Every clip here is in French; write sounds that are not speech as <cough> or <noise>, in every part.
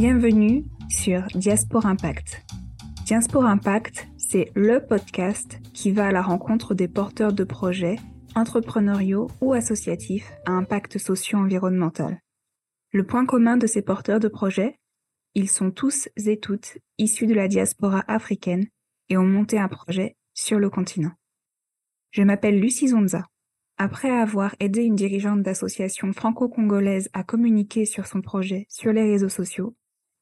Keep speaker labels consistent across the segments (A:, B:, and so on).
A: Bienvenue sur Diaspora Impact. Diaspora Impact, c'est le podcast qui va à la rencontre des porteurs de projets entrepreneuriaux ou associatifs à impact socio-environnemental. Le point commun de ces porteurs de projets, ils sont tous et toutes issus de la diaspora africaine et ont monté un projet sur le continent. Je m'appelle Lucie Zonza. Après avoir aidé une dirigeante d'association franco-congolaise à communiquer sur son projet sur les réseaux sociaux,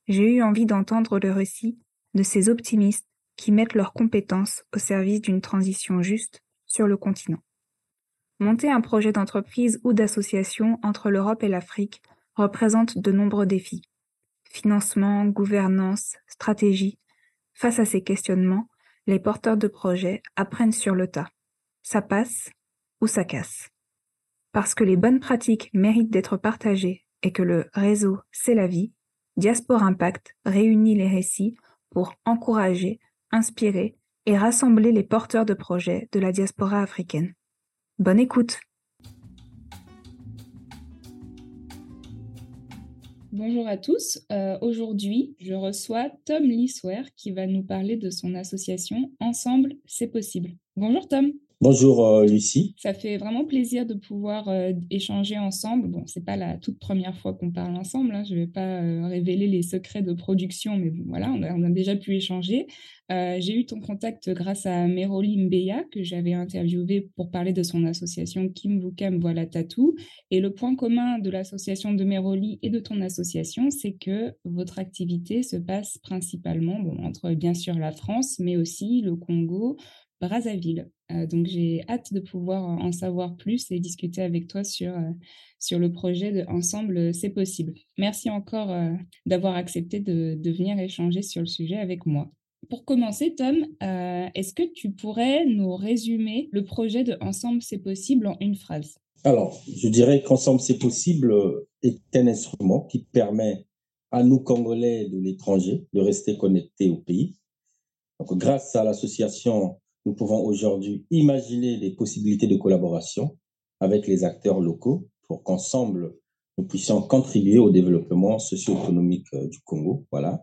A: j'ai eu envie d'entendre le récit de ces optimistes qui mettent leurs compétences au service d'une transition juste sur le continent. Monter un projet d'entreprise ou d'association entre l'Europe et l'Afrique représente de nombreux défis. Financement, gouvernance, stratégie. Face à ces questionnements, les porteurs de projets apprennent sur le tas. Ça passe ou ça casse. Parce que les bonnes pratiques méritent d'être partagées et que le réseau, c'est la vie, Diaspora Impact réunit les récits pour encourager, inspirer et rassembler les porteurs de projets de la diaspora africaine. Bonne écoute Bonjour à tous. Euh, aujourd'hui, je reçois Tom Liswer qui va nous parler de son association Ensemble, c'est possible. Bonjour Tom.
B: Bonjour euh, Lucie.
A: Ça fait vraiment plaisir de pouvoir euh, échanger ensemble. Bon, c'est pas la toute première fois qu'on parle ensemble. Hein. Je ne vais pas euh, révéler les secrets de production, mais voilà, on a, déjà pu échanger. J'ai eu ton contact grâce à Meroli Mbeya que j'avais interviewé pour parler de son association Kim Vukam Voilà Tatou. Et le point commun de l'association de Meroli et de ton association, c'est que votre activité se passe principalement entre bien sûr la France, mais aussi le Congo, Brazzaville. Euh, donc j'ai hâte de pouvoir en savoir plus et discuter avec toi sur, euh, sur le projet de Ensemble, c'est possible. Merci encore euh, d'avoir accepté de, de, venir échanger sur le sujet avec moi. Pour commencer, Tom, est-ce que tu pourrais nous résumer le projet de Ensemble, c'est possible en une phrase?
B: Alors, je dirais qu'Ensemble, c'est possible est un instrument qui permet à nous, Congolais de l'étranger, de rester connectés au pays. Donc, grâce à l'association nous pouvons aujourd'hui imaginer des possibilités de collaboration avec les acteurs locaux pour qu'ensemble, nous puissions contribuer au développement socio-économique euh, du Congo. Voilà.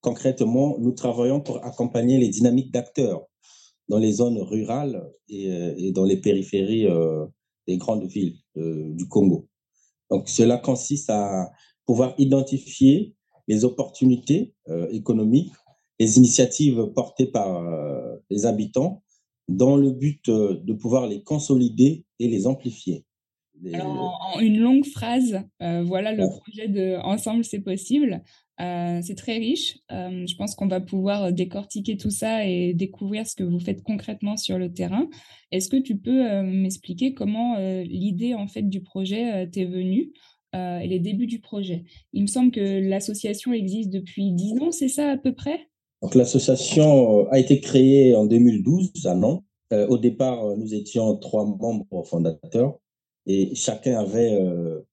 B: Concrètement, nous travaillons pour accompagner les dynamiques d'acteurs dans les zones rurales et, euh, dans les périphéries euh, des grandes villes du Congo. Donc, cela consiste à pouvoir identifier les opportunités économiques, les initiatives portées par les habitants dans le but euh, de pouvoir les consolider et les amplifier.
A: Alors, en une longue phrase, euh, voilà le projet de Ensemble, c'est possible. Euh, c'est très riche. je pense qu'on va pouvoir décortiquer tout ça et découvrir ce que vous faites concrètement sur le terrain. Est-ce que tu peux m'expliquer comment l'idée en fait du projet t'est venue et les débuts du projet? Il me semble que l'association existe depuis 10 ans, c'est ça à peu près?
B: Donc, l'association euh, a été créée en 2012 à Nantes. Euh, au départ, euh, nous étions trois membres fondateurs et chacun avait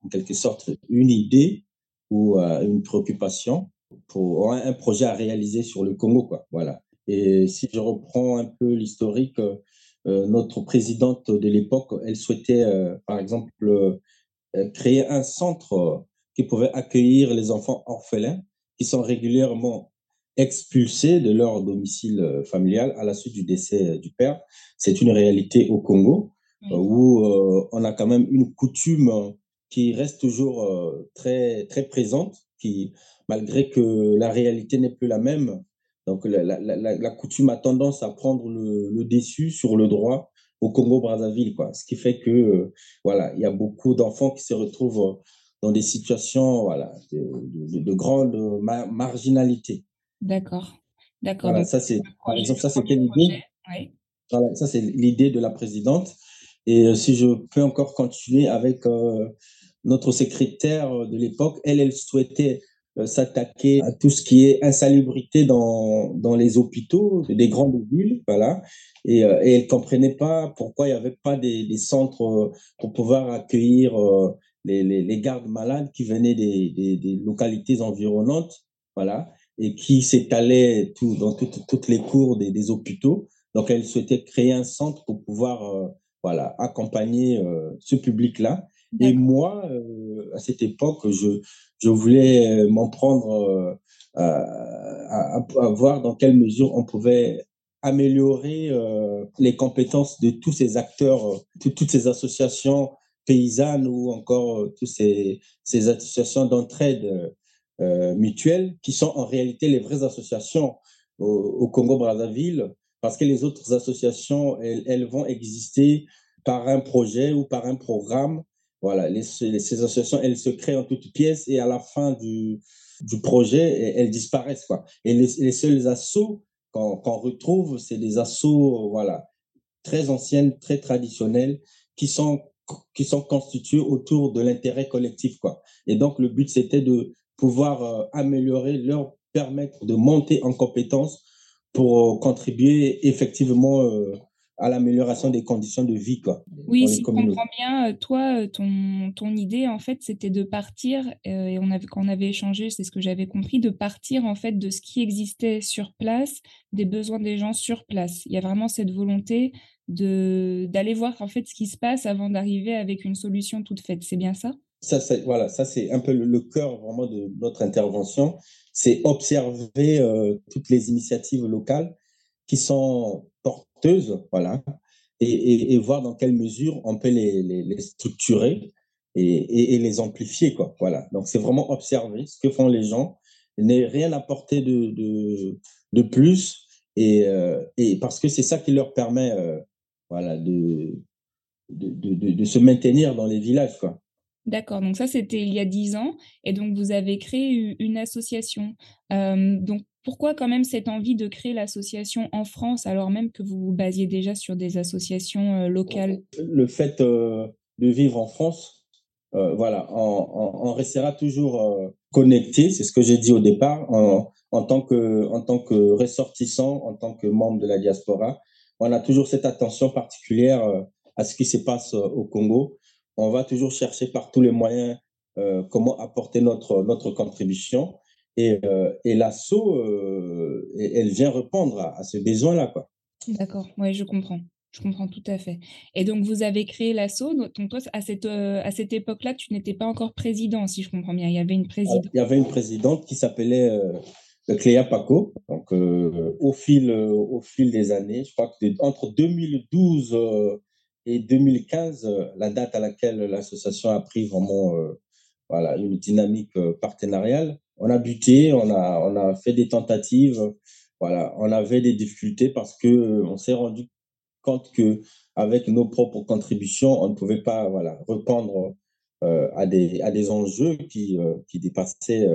B: en quelque sorte une idée ou une préoccupation pour un projet à réaliser sur le Congo. Quoi. Voilà. Et si je reprends un peu l'historique, notre présidente de l'époque, elle souhaitait, par exemple, créer un centre qui pouvait accueillir les enfants orphelins qui sont régulièrement expulsés de leur domicile euh, familial à la suite du décès euh, du père. C'est une réalité au Congo euh, où on a quand même une coutume qui reste toujours très, très présente, qui, malgré que la réalité n'est plus la même, donc la, la, la, coutume a tendance à prendre le, le dessus sur le droit au Congo-Brazzaville, quoi. Ce qui fait que, voilà, il y a beaucoup d'enfants qui se retrouvent dans des situations, voilà, de, de, grande marginalité.
A: D'accord. D'accord.
B: Voilà, ça c'est, par exemple, ça c'était l'idée. Voilà, ça c'est l'idée de la présidente. Et euh, si je peux encore continuer avec euh, notre secrétaire de l'époque, elle, elle souhaitait euh, s'attaquer à tout ce qui est insalubrité dans, dans les hôpitaux des grandes villes, voilà. Et, et elle comprenait pas pourquoi il n'y avait pas des, des, centres pour pouvoir accueillir les, les, les, gardes malades qui venaient des, des, des localités environnantes, voilà et qui s'étalait tout, dans toutes les cours des, des, hôpitaux. Donc, elle souhaitait créer un centre pour pouvoir euh, voilà, accompagner euh, ce public-là. Et moi, euh, à cette époque, je, je voulais m'en prendre à, à, voir dans quelle mesure on pouvait améliorer les compétences de tous ces acteurs, de toutes ces associations paysannes ou encore toutes ces, ces associations d'entraide mutuelle qui sont en réalité les vraies associations au, Congo-Brazzaville parce que les autres associations, elles, vont exister par un projet ou par un programme. Voilà, les, ces associations, elles se créent en toutes pièces et à la fin du, du projet, elles disparaissent. Quoi. Et les, les seuls assauts qu'on retrouve, c'est des assauts voilà, très anciennes, très traditionnels, qui sont, qui sont constitués autour de l'intérêt collectif. Quoi. Et donc, le but, c'était de pouvoir euh, améliorer, leur permettre de monter en compétences pour contribuer effectivement euh, à l'amélioration des conditions de vie. Quoi,
A: oui, si je comprends bien, euh, toi, euh, ton, ton idée, en fait, c'était de partir, euh, et on avait, quand on avait échangé, c'est ce que j'avais compris, de partir, en fait, de ce qui existait sur place, des besoins des gens sur place. Il y a vraiment cette volonté de d'aller voir, en fait, ce qui se passe avant d'arriver avec une solution toute faite. C'est bien ça?
B: Ça, voilà, ça c'est un peu le, cœur vraiment de notre intervention, c'est observer toutes les initiatives locales qui sont porteuses, voilà, et, et, voir dans quelle mesure on peut les, les, structurer et, et, les amplifier, quoi. Voilà. Donc, c'est vraiment observer ce que font les gens, n'est rien apporter de, de, de plus, et, euh, et parce que c'est ça qui leur permet, euh, voilà, de, de, de, de, se maintenir dans les villages, quoi.
A: D'accord, donc ça c'était il y a dix ans, et donc vous avez créé une association. Donc pourquoi quand même cette envie de créer l'association en France alors même que vous vous basiez déjà sur des associations locales?
B: Le fait de vivre en France, euh, voilà, on, restera toujours connecté, c'est ce que j'ai dit au départ, en, en, tant que, en tant que ressortissant, en tant que membre de la diaspora. On a toujours cette attention particulière à ce qui se passe au Congo. On va toujours chercher par tous les moyens comment apporter notre, notre contribution. Et, euh, et l'assaut, euh, elle vient répondre à, ce besoin-là. quoi.
A: D'accord, oui, je comprends. Je comprends tout à fait. Et donc, vous avez créé l'assaut. Donc, toi, à cette, euh, à cette époque-là, tu n'étais pas encore président, si je comprends bien. Il y avait une présidente.
B: Il y avait une présidente qui s'appelait euh, Cléa Paco. Donc, au, fil, au fil des années, je crois que entre 2012 et 2015, la date à laquelle l'association a pris vraiment voilà, une dynamique partenariale, on a buté, on a, on a fait des tentatives. Voilà, on avait des difficultés parce que euh, on s'est rendu compte que avec nos propres contributions, on ne pouvait pas voilà répondre euh, à des à des enjeux qui euh, qui dépassaient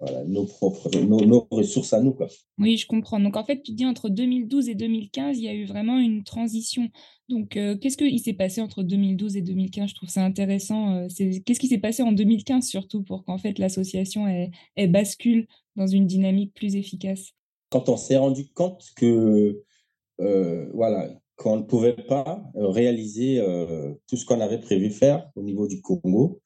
B: voilà, nos propres nos, ressources à nous quoi.
A: Oui, je comprends. Donc en fait, tu dis entre 2012 et 2015, il y a eu vraiment une transition. Donc qu'est-ce qui s'est passé entre 2012 et 2015 Je trouve ça intéressant. qu'est-ce qui s'est passé en 2015 surtout pour qu'en fait l'association elle, bascule dans une dynamique plus efficace?
B: Quand on s'est rendu compte que voilà qu'on ne pouvait pas réaliser tout ce qu'on avait prévu faire au niveau du Congo,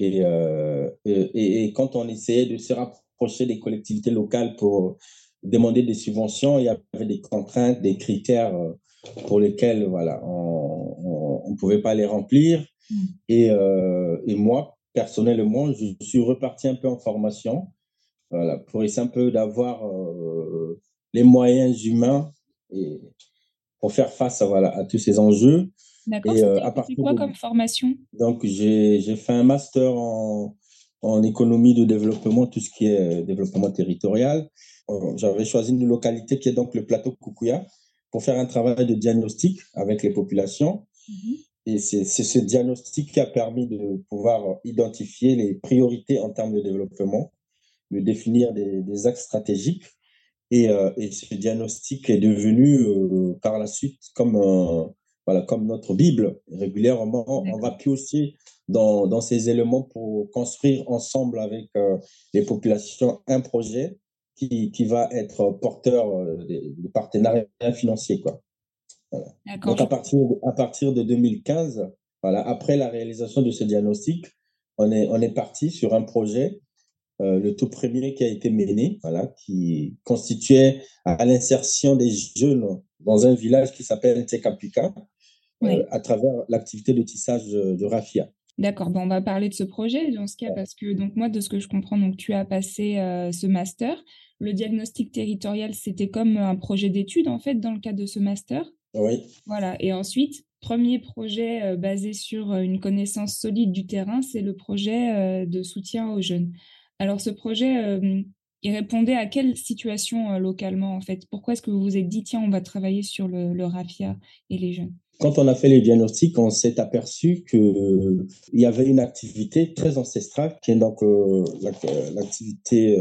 B: euh, et, et, quand on essayait de se rapprocher des collectivités locales pour demander des subventions, il y avait des contraintes, des critères euh, pour lesquels voilà, on ne pouvait pas les remplir. Mm. Et, euh, et, moi, personnellement, je suis reparti un peu en formation voilà, pour essayer un peu d'avoir les moyens humains et pour faire face à, voilà, à tous ces enjeux.
A: D'accord. Et, euh, à partir quoi comme formation?
B: Donc, j'ai fait un master en, en économie de développement, tout ce qui est euh, développement territorial. Euh, j'avais choisi une localité qui est donc le plateau Kukuya pour faire un travail de diagnostic avec les populations. Mhm. Et c'est ce diagnostic qui a permis de pouvoir identifier les priorités en termes de développement, de définir des, des axes stratégiques. Et, et, ce diagnostic est devenu par la suite comme un, voilà, comme notre Bible. Régulièrement, on va piocher dans, dans, ces éléments pour construire ensemble avec euh, les populations un projet qui, qui va être porteur euh, de, partenariat financier. Quoi. Donc, à partir, de, à partir de 2015, voilà, après la réalisation de ce diagnostic, on est, on est parti sur un projet, euh, le tout premier qui a été mené, voilà, qui constituait à l'insertion des jeunes dans un village qui s'appelle Tekapika, euh, à travers l'activité de tissage de, raffia.
A: D'accord, bon, on va parler de ce projet dans ce cas parce que donc moi de ce que je comprends donc tu as passé ce master. Le diagnostic territorial, c'était comme un projet d'étude en fait dans le cadre de ce master?
B: Oui.
A: Voilà et ensuite premier projet basé sur une connaissance solide du terrain, c'est le projet de soutien aux jeunes. Alors ce projet il répondait à quelle situation localement en fait? Pourquoi est-ce que vous vous êtes dit tiens on va travailler sur le, le RAFIA et les jeunes
B: quand on a fait les diagnostics, on s'est aperçu qu'il y avait une activité très ancestrale, qui est donc l'activité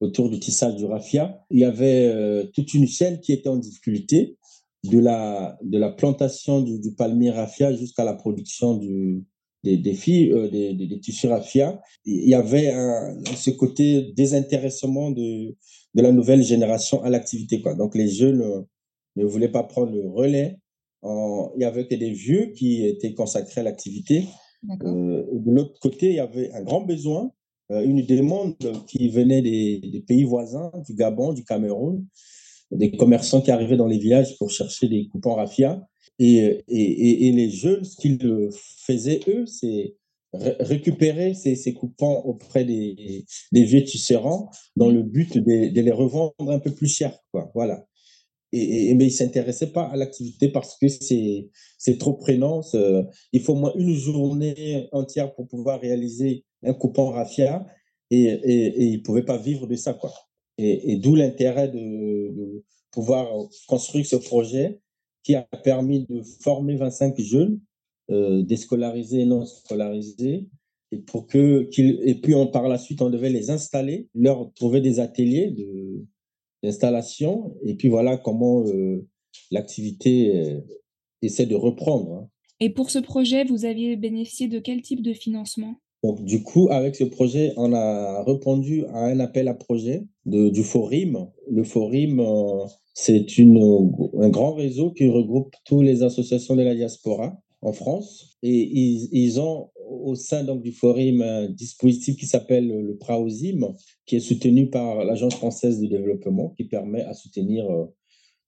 B: autour du tissage du raffia. Il y avait toute une chaîne qui était en difficulté, de la, de la plantation du, palmier raffia jusqu'à la production du, des, des filles, des, des, tissus raffia. Il y avait ce côté désintéressement de, de la nouvelle génération à l'activité. Donc les jeunes ne voulaient pas prendre le relais il y avait que des vieux qui étaient consacrés à l'activité. Euh, de l'autre côté, il y avait un grand besoin, euh, une demande qui venait des, pays voisins, du Gabon, du Cameroun, des commerçants qui arrivaient dans les villages pour chercher des coupons raffia. Et, et, et, les jeunes, ce qu'ils faisaient, eux, c'est récupérer ces, ces, coupons auprès des, des vieux tisserands dans le but de, de, les revendre un peu plus cher. Quoi. Voilà et, mais il s'intéressait pas à l'activité parce que c'est c'est trop prenant. Il faut au moins une journée entière pour pouvoir réaliser un coupon raffia et, et, et il pouvait pas vivre de ça quoi. Et, d'où l'intérêt de, de, pouvoir construire ce projet qui a permis de former 25 jeunes euh, déscolarisés et non scolarisés et pour que qu'ils et puis on par la suite on devait les installer, leur trouver des ateliers de l'installation et puis voilà comment euh, l'activité euh, essaie de reprendre. Hein.
A: Et pour ce projet, vous aviez bénéficié de quel type de financement?
B: Donc, du coup, avec ce projet, on a répondu à un appel à projet de, du Forim. Le Forim, euh, c'est un grand réseau qui regroupe toutes les associations de la diaspora en France. Et ils, ils ont au sein donc, du Forum un dispositif qui s'appelle le PRAOSIM, qui est soutenu par l'Agence française de développement, qui permet à soutenir euh,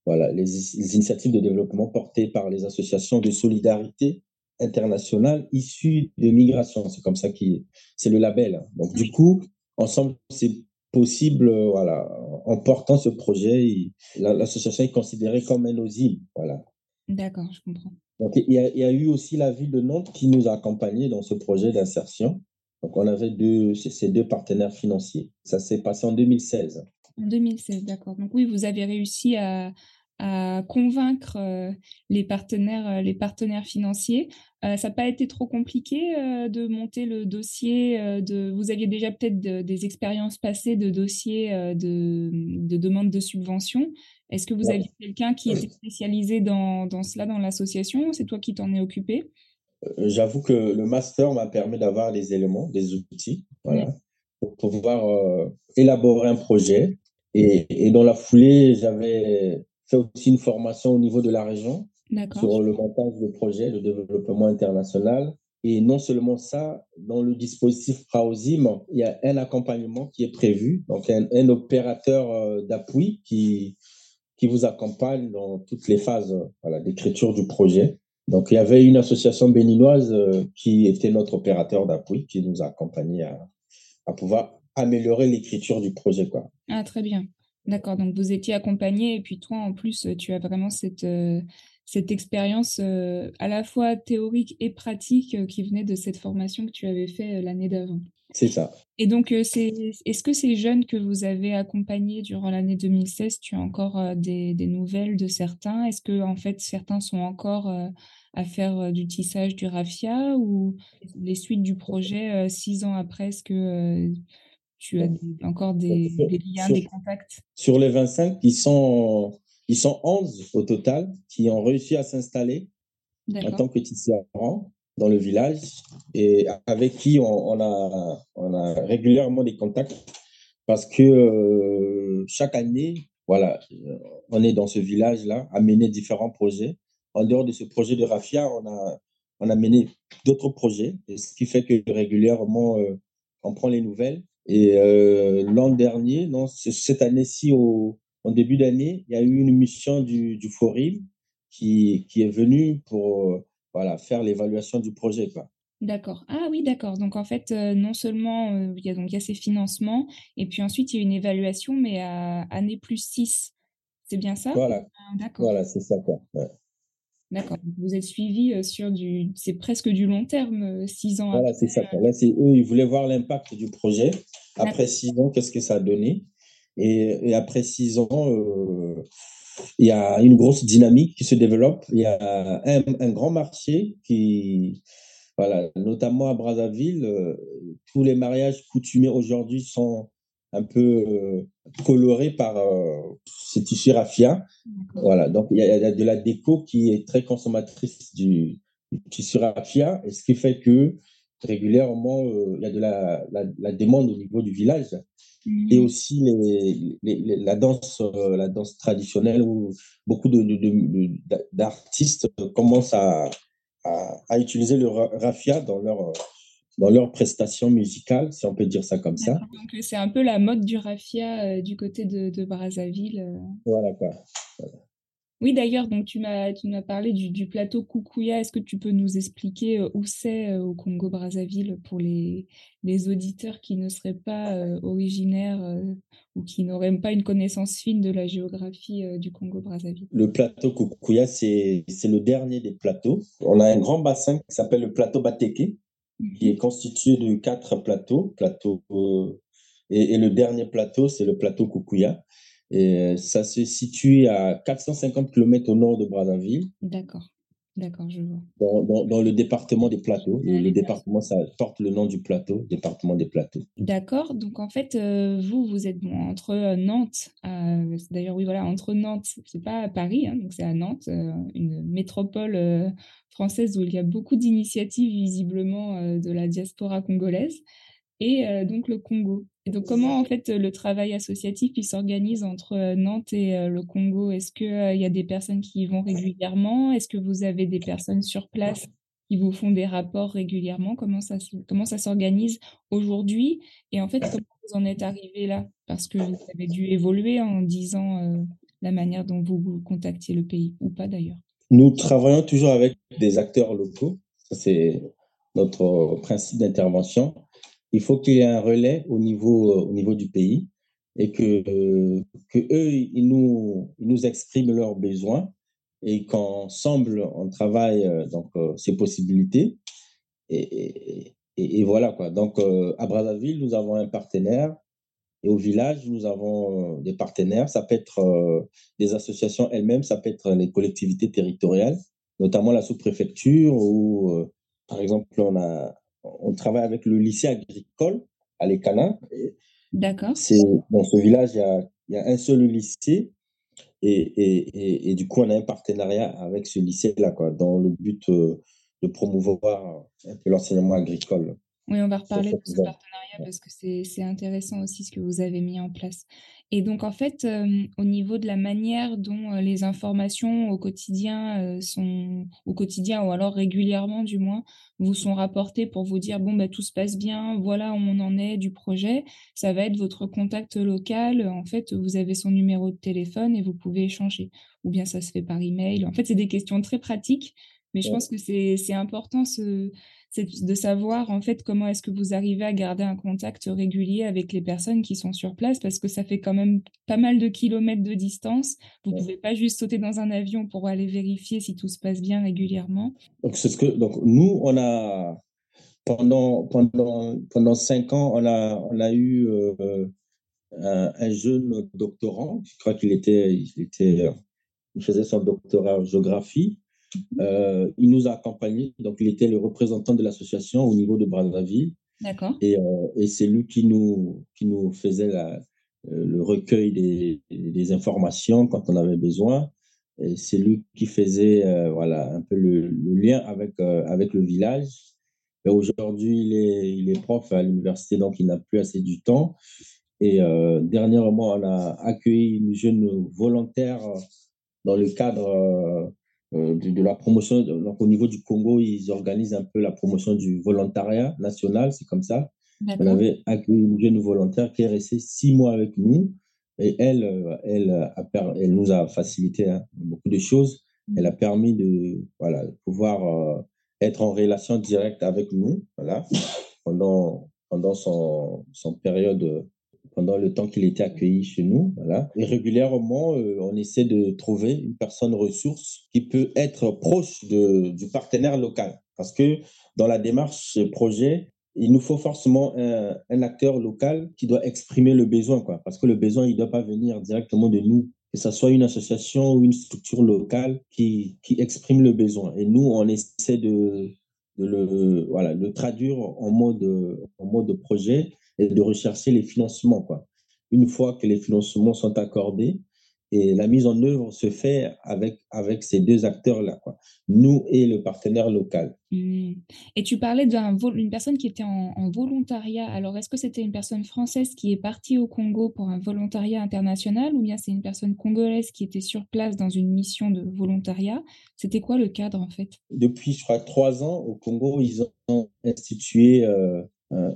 B: voilà, les, initiatives de développement portées par les associations de solidarité internationale issues de migration. C'est comme ça qui c'est le label. Donc du coup, ensemble, c'est possible, euh, voilà, en portant ce projet, l'association est considérée comme un OSIM, voilà.
A: D'accord, je comprends.
B: Donc, il y, a, il y, a, eu aussi la ville de Nantes qui nous a accompagnés dans ce projet d'insertion. Donc, on avait deux, ces deux partenaires financiers. Ça s'est passé en 2016.
A: En 2016, d'accord. Donc, oui, vous avez réussi à, à convaincre euh, les partenaires, euh, les partenaires financiers. Euh, ça n'a pas été trop compliqué de monter le dossier. de, vous aviez déjà peut-être des expériences passées de dossiers de, de demande de subvention. Est-ce que vous aviez quelqu'un qui était spécialisé dans, dans cela dans l'association C'est toi qui t'en es occupé?
B: J'avoue que le master m'a permis d'avoir des éléments, des outils, voilà, pour pouvoir élaborer un projet. Et, et dans la foulée, j'avais fait aussi une formation au niveau de la région sur le montage de projets de développement international. Et non seulement ça, dans le dispositif Praosim, il y a un accompagnement qui est prévu, donc un, un opérateur euh, d'appui qui, qui vous accompagne dans toutes les phases voilà, d'écriture du projet. Donc, il y avait une association béninoise euh, qui était notre opérateur d'appui, qui nous a accompagnés à, pouvoir améliorer l'écriture du projet. Quoi.
A: Ah, très bien. D'accord, donc vous étiez accompagné et puis toi, en plus, tu as vraiment cette, euh, cette expérience euh, à la fois théorique et pratique qui venait de cette formation que tu avais fait l'année d'avant.
B: C'est ça.
A: Et donc, c'est, est-ce que ces jeunes que vous avez accompagnés durant l'année 2016, tu as encore des, des, nouvelles de certains? Est-ce que, en fait, certains sont encore à faire du tissage du raffia ou les suites du projet six ans après, est-ce que tu as encore des, liens, des contacts?
B: Sur les 25, ils sont, ils sont 11 au total qui ont réussi à s'installer en tant que tisserand dans le village et avec qui on, a, on a régulièrement des contacts parce que euh, chaque année, voilà, on est dans ce village-là à mener différents projets. En dehors de ce projet de Rafia, on a, on a mené d'autres projets, ce qui fait que régulièrement, euh, on prend les nouvelles et euh, l'an dernier, non, cette année-ci, au, en début d'année, il y a eu une mission du, du Forum qui, qui est venue pour voilà, faire l'évaluation du projet. Quoi.
A: D'accord. Ah oui, d'accord. Donc en fait, heu, non seulement, heu, il y a donc il y a ces financements et puis ensuite il y a une évaluation, mais à année plus 6. C'est bien ça?
B: Voilà,
A: Ah d'accord.
B: voilà, c'est ça, quoi. Ouais.
A: D'accord. Vous êtes suivis, heu, sur du c'est presque du long terme, heu, 6 ans
B: Voilà,
A: après,
B: c'est ça, quoi. Là, c'est eux, ils voulaient voir l'impact du projet. Après
A: D'accord.
B: 6 ans, qu'est-ce que ça a donné? Et et après 6 ans, il y a une grosse dynamique qui se développe. Il y a un un grand marché qui voilà, notamment à Brazzaville, heu, tous les mariages coutumiers aujourd'hui sont un peu, heu, colorés par, heu, ces tissus raffia. Voilà, donc il y a il y a de la déco qui est très consommatrice du du tissu raffia et ce qui fait que régulièrement, heu, il y a de la la la demande au niveau du village et
A: Mmh.
B: aussi les les les la danse, heu, la danse traditionnelle où beaucoup de de de d'artistes commencent à à à utiliser le ra raffia dans leurs, heu, dans leurs prestations musicales, si on peut dire ça comme ça.
A: Donc c'est un peu la mode du raffia, heu, du côté de de Brazzaville,
B: Voilà, quoi. Voilà.
A: Oui, d'ailleurs, donc tu m'as tu m'as parlé du du plateau Koukouya. Est-ce que tu peux nous expliquer, heu, où c'est, heu, au Congo-Brazzaville pour les les auditeurs qui ne seraient pas, heu, originaires, ou qui n'auraient pas une connaissance fine de la géographie, du Congo-Brazzaville?
B: Le plateau Koukouya, c'est c'est le dernier des plateaux. On a un grand bassin qui s'appelle le plateau Batéké,
A: Mmh
B: qui est constitué de 4 plateaux, plateaux, heu et et le dernier plateau, c'est le plateau Koukouya et heu, ça se situe à 450 kilomètres au nord de Brazzaville
A: D'accord. D'accord, je vois.
B: dans dans dans le département des Plateaux. Le département, ça porte le nom du plateau, département des Plateaux.
A: D'accord, donc en fait, heu, vous, vous êtes bon entre, heu, Nantes, d'ailleurs oui voilà, entre Nantes, c'est pas à Paris, hein, donc c'est à Nantes, une métropole, française où il y a beaucoup d'initiatives visiblement, de la diaspora congolaise et donc le Congo donc comment en fait, le travail associatif, il s'organise entre, heu, Nantes et heu, le Congo? Est-ce que, heu, il y a des personnes qui y vont régulièrement? Est-ce que vous avez des personnes sur place qui vous font des rapports régulièrement? Comment ça s'organise aujourd'hui? Et en fait, comment vous en êtes arrivés là? Parce que vous avez dû évoluer en 10 ans, heu, la manière dont vous contactiez le pays ou pas d'ailleurs?
B: Nous travaillons toujours avec des acteurs locaux. C'est notre principe d'intervention. Il faut qu'il y ait un relais au niveau, heu, au niveau du pays et que, heu, qu'eux, ils nous ils nous expriment leurs besoins et qu'ensemble, on travaille, heu, donc ces possibilités et et voilà, quoi. Donc à Brazzaville, nous avons un partenaire et au village, nous avons, des partenaires. Ça peut être, heu, des associations elles-mêmes, ça peut être les collectivités territoriales, notamment la sous-préfecture ou, heu, par exemple, on a on travaille avec le lycée agricole à Lekana
A: D'accord.
B: c'est dans ce village, il y a il y a un seul lycée et et et et du coup, on a un partenariat avec ce lycée-là, quoi, dans le but, heu, de promouvoir un peu l'enseignement agricole
A: Oui, on va reparler de ce partenariat parce que c'est c'est intéressant aussi ce que vous avez mis en place. Et donc en fait, hem, au niveau de la manière dont, heu, les informations au quotidien, heu, sont au quotidien ou alors régulièrement du moins, vous sont rapportées pour vous dire: «Bon, bah, tout se passe bien, voilà où on en est du projet», ça va être votre contact local, en fait, vous avez son numéro de téléphone et vous pouvez échanger? Ou bien ça se fait par email? En fait, c'est des questions très pratiques, mais je pense que c'est c'est important ce c'est de savoir, en fait, comment est-ce que vous arrivez à garder un contact régulier avec les personnes qui sont sur place? Parce que ça fait quand même pas mal de kilomètres de distance. Vous
B: Ouais.
A: pouvez pas juste sauter dans un avion pour aller vérifier si tout se passe bien régulièrement.
B: Donc ce que donc nous, on a pendant pendant pendant 5 ans, on a on a eu, heu, un un jeune doctorant, je crois qu'il était il était, il faisait son doctorat en géographie. Heu, il nous a accompagnés, donc il était le représentant de l'association au niveau de Brazzaville.
A: D'accord.
B: et et c'est lui qui nous qui nous faisait la heu, le recueil des des informations quand on avait besoin. Et c'est lui qui faisait, voilà, un peu le le lien avec, avec le village. Et aujourd'hui, il est il est prof à l'université, donc il n'a plus assez du temps. Et dernièrement, on a accueilli une jeune volontaire dans le cadre, de de la promotion donc au niveau du Congo, ils organisent un peu la promotion du volontariat national, c'est comme ça. On avait accueilli une jeune volontaire qui est restée 6 mois avec nous et elle, heu, elle a elle nous a facilité, hein, beaucoup de choses. Elle a permis de, voilà, pouvoir, heu, être en relation directe avec nous, voilà, pendant, pendant son, son période, pendant le temps qu'il était accueilli chez nous, voilà. Et régulièrement, euh, on essaie de trouver une personne ressource qui peut être proche du partenaire local. Parce que dans la démarche projet, il nous faut forcément un, un, acteur local qui doit exprimer le besoin, quoi. Parce que le besoin, il ne doit pas venir directement de nous que ce soit une association ou une structure locale qui, qui exprime le besoin. Et nous, on essaie de, de le, voilà, le traduire en mode, en mode projet et de rechercher les financements. Quoi. Une fois que les financements sont accordés, et la mise en œuvre se fait avec, avec ces deux acteurs-là, quoi. nous et le partenaire local.
A: Mmh. Et tu parlais d'une personne qui était en, volontariat. Alors, est-ce que c'était une personne française qui est partie au Congo pour un volontariat international ou bien c'est une personne congolaise qui était sur place dans une mission de volontariat? C'était quoi le cadre en fait?
B: Depuis, je crois, trois ans, au Congo, ils ont institué euh,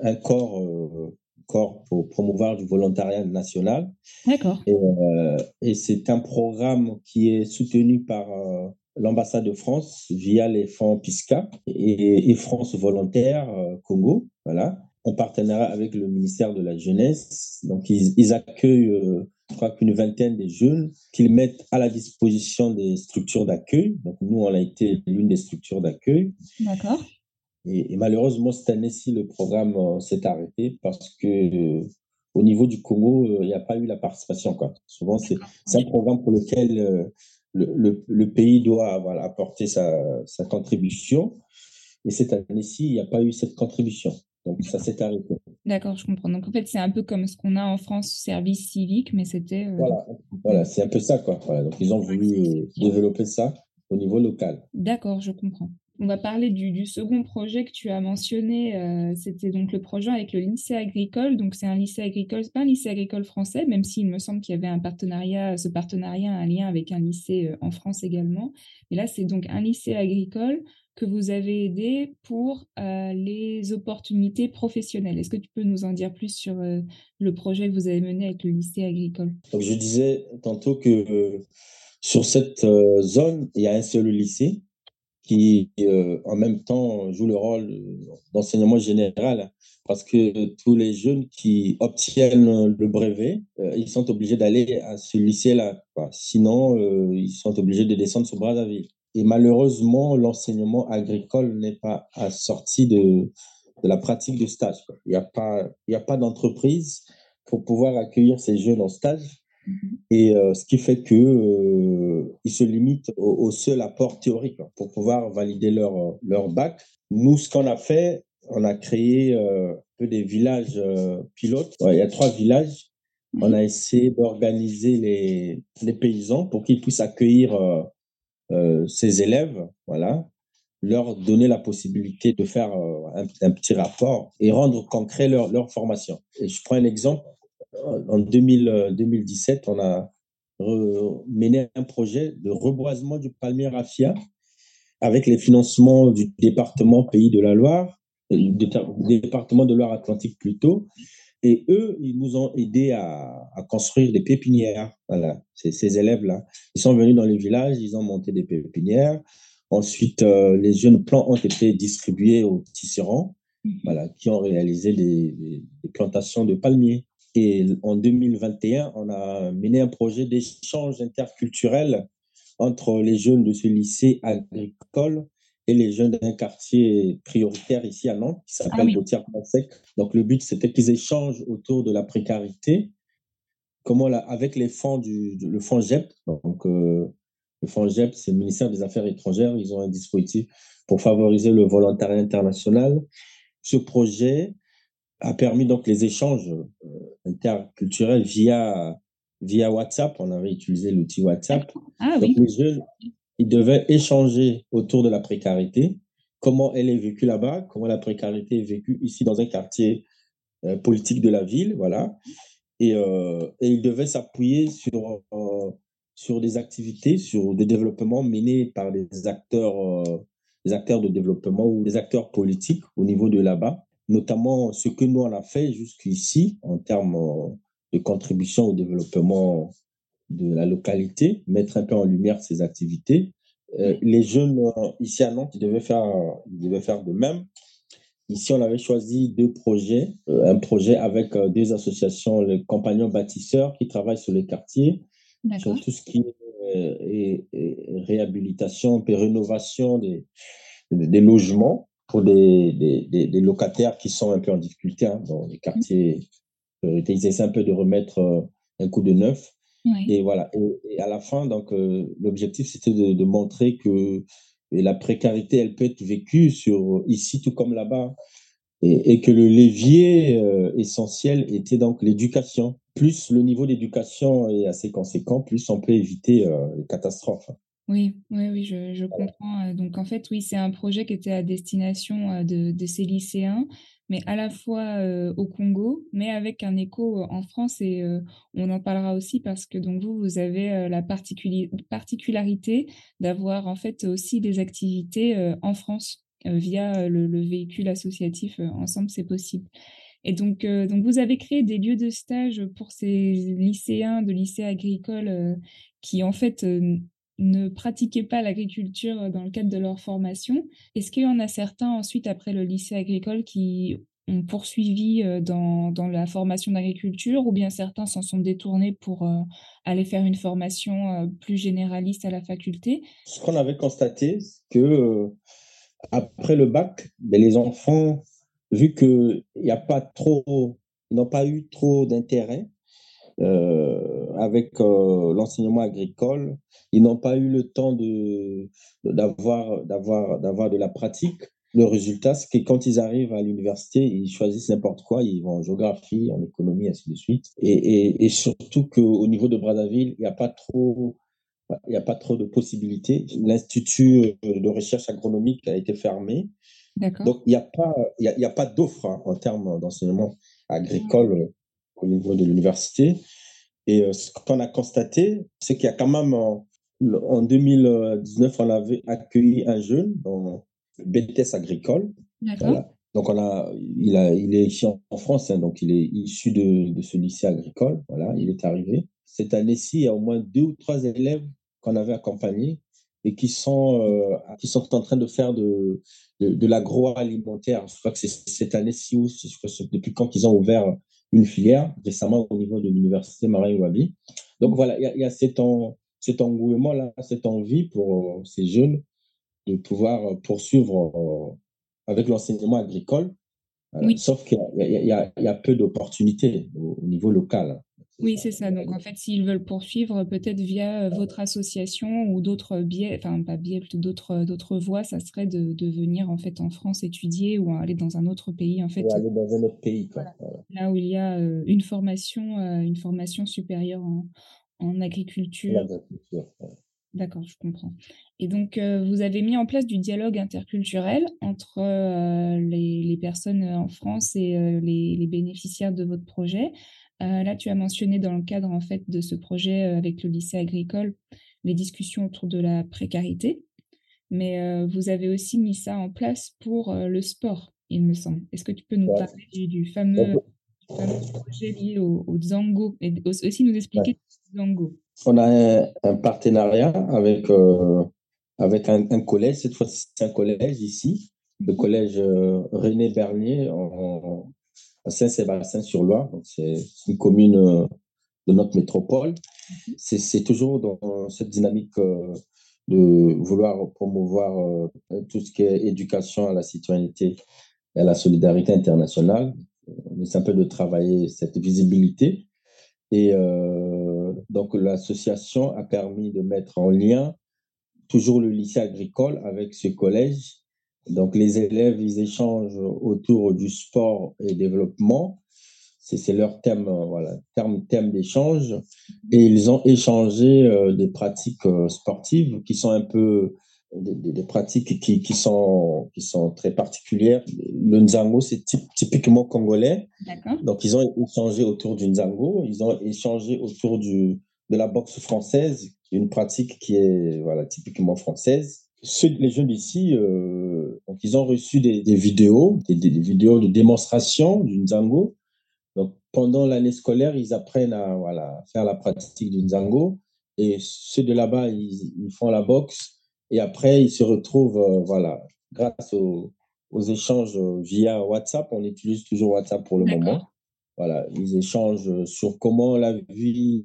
B: un, corps euh, corps pour promouvoir du volontariat national.
A: D'accord.
B: Et, euh, et c'est un programme qui est soutenu par euh, l'ambassade de France via les fonds PISCA et, et France Volontaire euh, Congo, voilà, en partenariat avec le ministère de la Jeunesse. Donc, ils, ils accueillent, je crois qu'une vingtaine de jeunes qu'ils mettent à la disposition des structures d'accueil. Donc, nous, on a été l'une des structures d'accueil.
A: D'accord.
B: Et, malheureusement, cette année-ci, le programme euh, s'est arrêté parce que euh, au niveau du Congo, euh, il n'y a pas eu la participation. Quoi. Souvent, c'est un programme pour lequel le, le, pays doit voilà, apporter sa, sa contribution. Et cette année-ci, il n'y a pas eu cette contribution. Donc, ça s'est arrêté.
A: D'accord, je comprends. Donc, en fait, c'est un peu comme ce qu'on a en France, service civique, mais c'était.
B: Voilà, voilà c'est un peu ça. Quoi. Voilà, donc, ils ont voulu développer ça au niveau local.
A: D'accord, je comprends. On va parler du, second projet que tu as mentionné. Euh, c'était donc le projet avec le lycée agricole. Donc, c'est un lycée agricole, pas un lycée agricole français, même s'il me semble qu'il y avait un partenariat, ce partenariat, un lien avec un lycée euh, en France également. Mais là, c'est donc un lycée agricole que vous avez aidé pour euh, les opportunités professionnelles. Est-ce que tu peux nous en dire plus sur le projet que vous avez mené avec le lycée agricole?
B: Donc, je disais tantôt que sur cette zone, il y a un seul lycée qui euh, en même temps joue le rôle d'enseignement général parce que tous les jeunes qui obtiennent le brevet, euh, ils sont obligés d'aller à ce lycée-là. Sinon, euh, ils sont obligés de descendre sur Brazzaville. Et malheureusement, l'enseignement agricole n'est pas assorti de, la pratique de stage. Il n'y a pas, a pas d'entreprise pour pouvoir accueillir ces jeunes en stage. Mhm. Et euh, ce qui fait que euh, ils se limitent au, seul apport théorique pour pouvoir valider leur, leur bac. Nous, ce qu'on a fait, on a créé euh, un peu des villages pilotes. il y a trois villages. Mhm. On a essayé d'organiser les, les paysans pour qu'ils puissent accueillir ces élèves, voilà, leur donner la possibilité de faire un, un, petit rapport et rendre concret leur, leur formation. Et je prends un exemple en 2017, euh, on a mené un projet de reboisement du palmier raffia avec les financements du département Pays de la Loire, euh, du département de Loire-Atlantique plutôt. Et eux, ils nous ont aidés à, construire des pépinières. Voilà, ces, élèves-là. Ils sont venus dans les villages, ils ont monté des pépinières. Ensuite, euh, les jeunes plants ont été distribués aux tisserands, mhm. voilà, qui ont réalisé des plantations de palmiers. Et en 2021, on a mené un projet d'échange interculturel entre les jeunes de ce lycée agricole et les jeunes d'un quartier prioritaire ici à Nantes, qui s'appelle ah oui. Donc, le but, c'était qu'ils échangent autour de la précarité, comment avec les fonds du, le fonds GEP. Donc, euh, le fonds GEP, c'est le ministère des Affaires étrangères. Ils ont un dispositif pour favoriser le volontariat international. Ce projet a permis donc les échanges euh, interculturels via, via WhatsApp. On avait utilisé l'outil WhatsApp.
A: Ah,
B: donc les jeunes, ils devaient échanger autour de la précarité, comment elle est vécue là-bas, comment la précarité est vécue ici dans un quartier euh, politique de la ville, voilà. Et, euh, et ils devaient s'appuyer sur, euh, sur des activités, sur des développements menés par des acteurs, des acteurs de développement ou des acteurs politiques au niveau de là-bas notamment ce que nous on a fait jusqu'ici en termes euh, de contribution au développement de la localité, mettre un peu en lumière ces activités, les jeunes ici à Nantes, ils devaient faire, ils devaient faire de même. Ici, on avait choisi deux projets. un projet avec deux associations, les compagnons bâtisseurs qui travaillent sur les quartiers, sur tout ce qui est réhabilitation et rénovation des, des logements pour des, des, des, locataires qui sont un peu en difficulté hein, dans les quartiers. Euh, ils essaient un peu de remettre euh, un coup de neuf. Et voilà. Et, à la fin, donc, euh, l'objectif, c'était de, de, montrer que la précarité, elle peut être vécue sur, ici tout comme là-bas. Et, et, que le levier essentiel était donc l'éducation. Plus le niveau d'éducation est assez conséquent, plus on peut éviter les catastrophes.
A: Oui, oui, oui, je, comprends. Donc, en fait, oui, c'est un projet qui était à destination de, de ces lycéens, mais à la fois au Congo, mais avec un écho en France. Et on en parlera aussi parce que donc vous, vous avez la particularité d'avoir en fait aussi des activités en France via le, le, véhicule associatif Ensemble, c'est possible. Et donc, donc, vous avez créé des lieux de stage pour ces lycéens de lycées agricoles qui, en fait, ne pratiquaient pas l'agriculture dans le cadre de leur formation. Est-ce qu'il y en a certains ensuite, après le lycée agricole, qui ont poursuivi euh, dans, la formation d'agriculture ou bien certains s'en sont détournés pour euh, aller faire une formation euh, plus généraliste à la faculté?
B: Ce qu'on avait constaté, c'est que après le bac, ben, les enfants, vu qu'il n'ont pas eu trop d'intérêt, euh, avec euh, l'enseignement agricole, ils n'ont pas eu le temps de, d'avoir, d'avoir, d'avoir de la pratique. Le résultat, c'est que quand ils arrivent à l'université, ils choisissent n'importe quoi, ils vont en géographie, en économie, ainsi de suite. Et, et, et surtout qu'au niveau de Brazzaville, il n'y a pas trop il n'y a pas trop de possibilités. L'Institut de recherche agronomique a été fermé. Donc, il n'y a pas, y a, a pas d'offre hein, en termes d'enseignement agricole au niveau de l'université. Et euh, ce qu'on a constaté, c'est qu'il y a quand même, en, 2019, on avait accueilli un jeune dans le BTS agricole. Donc, on a, il, a, il est ici en, France, hein, donc il est issu de, de, ce lycée agricole. Voilà, il est arrivé. Cette année-ci, il y a au moins deux ou trois élèves qu'on avait accompagnés et qui sont, euh, qui sont en train de faire de, de, de l'agroalimentaire. Je crois que c'est cette année-ci ou depuis quand ils ont ouvert une filière récemment au niveau de l'université Marais Wabi. Donc voilà, il y, a, cet, cet engouement-là, cette envie pour euh, ces jeunes de pouvoir euh, poursuivre euh, avec l'enseignement agricole, sauf qu'il y, a peu d'opportunités au, niveau local.
A: Oui, c'est ça. Donc, en fait, s'ils veulent poursuivre, peut-être via euh, votre association ou d'autres biais, enfin, pas biais, plutôt d'autres, d'autres voies, ça serait de, de, venir, en fait, en France étudier ou aller dans un autre pays, en fait.
B: Ou aller dans un autre pays, quoi.
A: Là où il y a euh, une formation, euh, une formation supérieure en, en agriculture. D'accord, je comprends. Et donc, vous avez mis en place du dialogue interculturel entre les, les, personnes en France et les, les, bénéficiaires de votre projet. Euh, là, tu as mentionné dans le cadre en fait de ce projet euh, avec le lycée agricole les discussions autour de la précarité, mais euh, vous avez aussi mis ça en place pour le sport, il me semble. Est-ce que tu peux nous parler du, fameux, projet lié au, au, Zango et aussi nous expliquer le Zango
B: On a un, partenariat avec, avec un, collège, cette fois-ci c'est un collège ici, le mmh collège René Bernier en, Saint-Sébastien-sur-Loire. C'est une commune euh, de notre métropole. C'est toujours dans cette dynamique euh, de vouloir promouvoir euh, tout ce qui est éducation à la citoyenneté et à la solidarité internationale. On essaie un peu de travailler cette visibilité. Et donc, l'association a permis de mettre en lien toujours le lycée agricole avec ce collège donc, les élèves, ils échangent autour du sport et développement. C'est leur thème, euh, voilà, terme, thème d'échange. Et ils ont échangé euh, des pratiques euh, sportives qui sont un peu des, des, pratiques qui, qui, sont, qui sont très particulières. Le Nzango, c'est typiquement congolais. Donc, ils ont échangé autour du Nzango. Ils ont échangé autour du, de la boxe française, une pratique qui est voilà, typiquement française ceux, les jeunes ici, euh, donc ils ont reçu des, des vidéos, des, des, vidéos de démonstration du Nzango. Donc pendant l'année scolaire, ils apprennent à voilà, faire la pratique du Nzango. Et ceux de là-bas, ils, ils, font la boxe. Et après, ils se retrouvent, voilà, grâce aux, aux échanges via WhatsApp. On utilise toujours WhatsApp pour le moment. Voilà, ils échangent sur comment la vie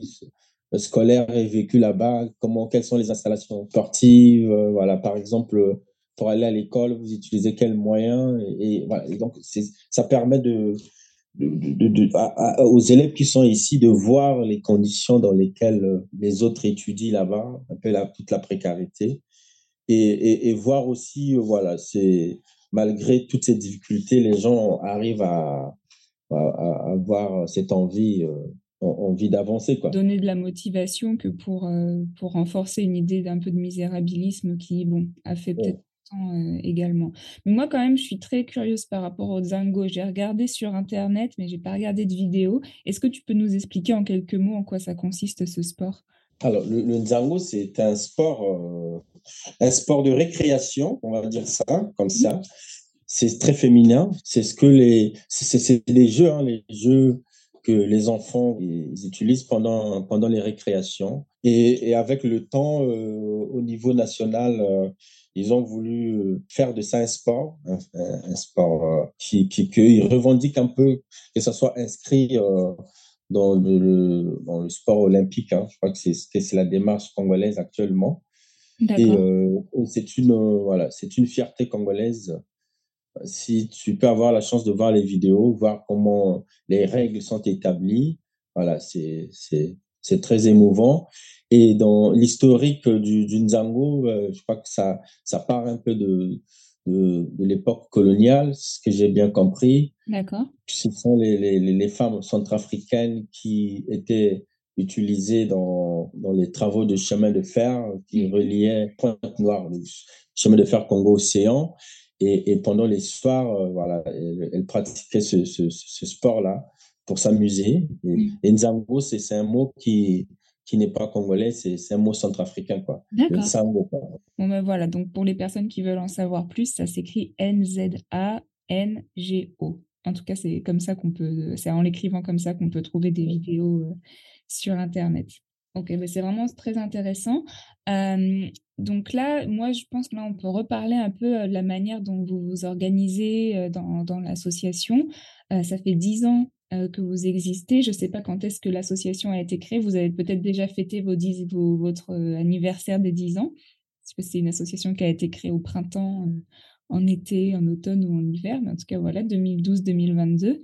B: scolaire est vécue là-bas, comment, quelles sont les installations sportives. Voilà, par exemple, pour aller à l'école, vous utilisez quels moyens et, voilà. donc, ça permet de, de, de, aux élèves qui sont ici de voir les conditions dans lesquelles les autres étudient là-bas, un peu la, toute la précarité, et, et, voir aussi, voilà, c'est malgré toutes ces difficultés, les gens arrivent à, à, avoir cette envie, euh, envie d'avancer. Quoi.
A: Donner de la motivation que pour, euh, pour renforcer une idée d'un peu de misérabilisme qui bon, a fait peut-être euh, également. Mais moi, quand même, je suis très curieuse par rapport au Zango. J'ai regardé sur Internet, mais j'ai pas regardé de vidéo. Est-ce que tu peux nous expliquer en quelques mots en quoi ça consiste ce sport?
B: Alors, le, le Zango, c'est un sport un sport de récréation, on va dire ça, comme ça. C'est très féminin. C'est ce que les, c'est les jeux, hein, les jeux que les enfants ils utilisent pendant pendant les récréations. Et, et avec le temps, euh, au niveau national, euh, ils ont voulu faire de ça un sport, un, sport euh, qui, qui qu'ils revendiquent un peu que ça soit inscrit dans le, dans le sport olympique. Hein. Je crois que c'est la démarche congolaise actuellement. Euh, et, c'est une, euh, voilà, c'est une fierté congolaise. Si tu peux avoir la chance de voir les vidéos, voir comment les règles sont établies, voilà, c'est, très émouvant. Et dans l'historique du, du Nzango, euh, je crois que ça, ça part un peu de, de, de l'époque coloniale, ce que j'ai bien compris.
A: D'accord.
B: Ce sont les, les, les femmes centrafricaines qui étaient utilisé dans, dans les travaux de chemin de fer qui mm. reliaient Pointe-Noire, le chemin de fer Congo-Océan. Et, et, pendant les soirs, euh, voilà, elle, elle, pratiquait ce, ce, ce sport-là pour s'amuser. Et, et Nzango, c'est un mot qui, qui n'est pas congolais, c'est un mot centrafricain, quoi.
A: D'accord. Bon, ben voilà, donc pour les personnes qui veulent en savoir plus, ça s'écrit N-Z-A-N-G-O. En tout cas, c'est comme ça qu'on peut, c'est en l'écrivant comme ça qu'on peut trouver des vidéos euh, sur Internet. Ok, mais c'est vraiment très intéressant. donc là, moi, je pense que là, on peut reparler un peu de la manière dont vous vous organisez dans, dans l'association. ça fait dix ans que vous existez. Je ne sais pas quand est-ce que l'association a été créée. Vous avez peut-être déjà fêté vos dix, vos, votre anniversaire des dix ans. Parce que c'est une association qui a été créée au printemps, en été, en automne ou en hiver. Mais en tout cas, voilà, 2012-2022.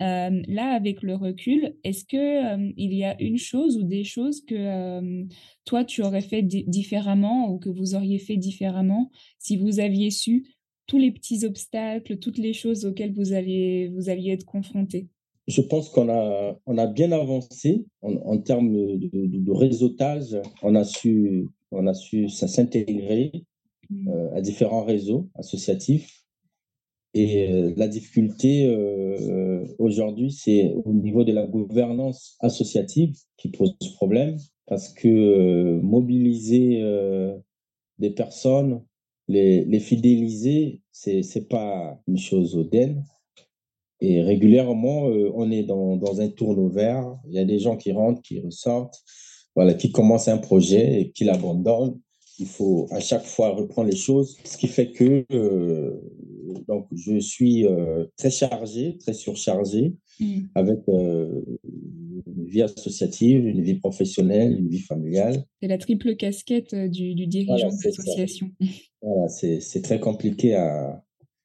A: Euh, là, avec le recul, est-ce que euh, il y a une chose ou des choses que euh, toi tu aurais fait différemment ou que vous auriez fait différemment si vous aviez su tous les petits obstacles, toutes les choses auxquelles vous alliez vous alliez être confronté
B: Je pense qu'on a on a bien avancé en, termes de, de, réseautage. On a su on a su s'intégrer mmh. à différents réseaux associatifs et euh, la difficulté euh, aujourd'hui, c'est au niveau de la gouvernance associative qui pose problème parce que euh, mobiliser des personnes, les, les fidéliser, c'est c'est pas une chose audaine. Et régulièrement, on est dans, dans un tourneau vert. Il y a des gens qui rentrent, qui ressortent, voilà, qui commencent un projet et qui l'abandonnent il faut à chaque fois reprendre les choses, ce qui fait que euh, donc je suis euh, très chargé, très surchargé, mm. avec euh, une vie associative, une vie professionnelle, une vie familiale.
A: C'est la triple casquette du, du dirigeant de l'association. <laughs>
B: Voilà, c'est très compliqué à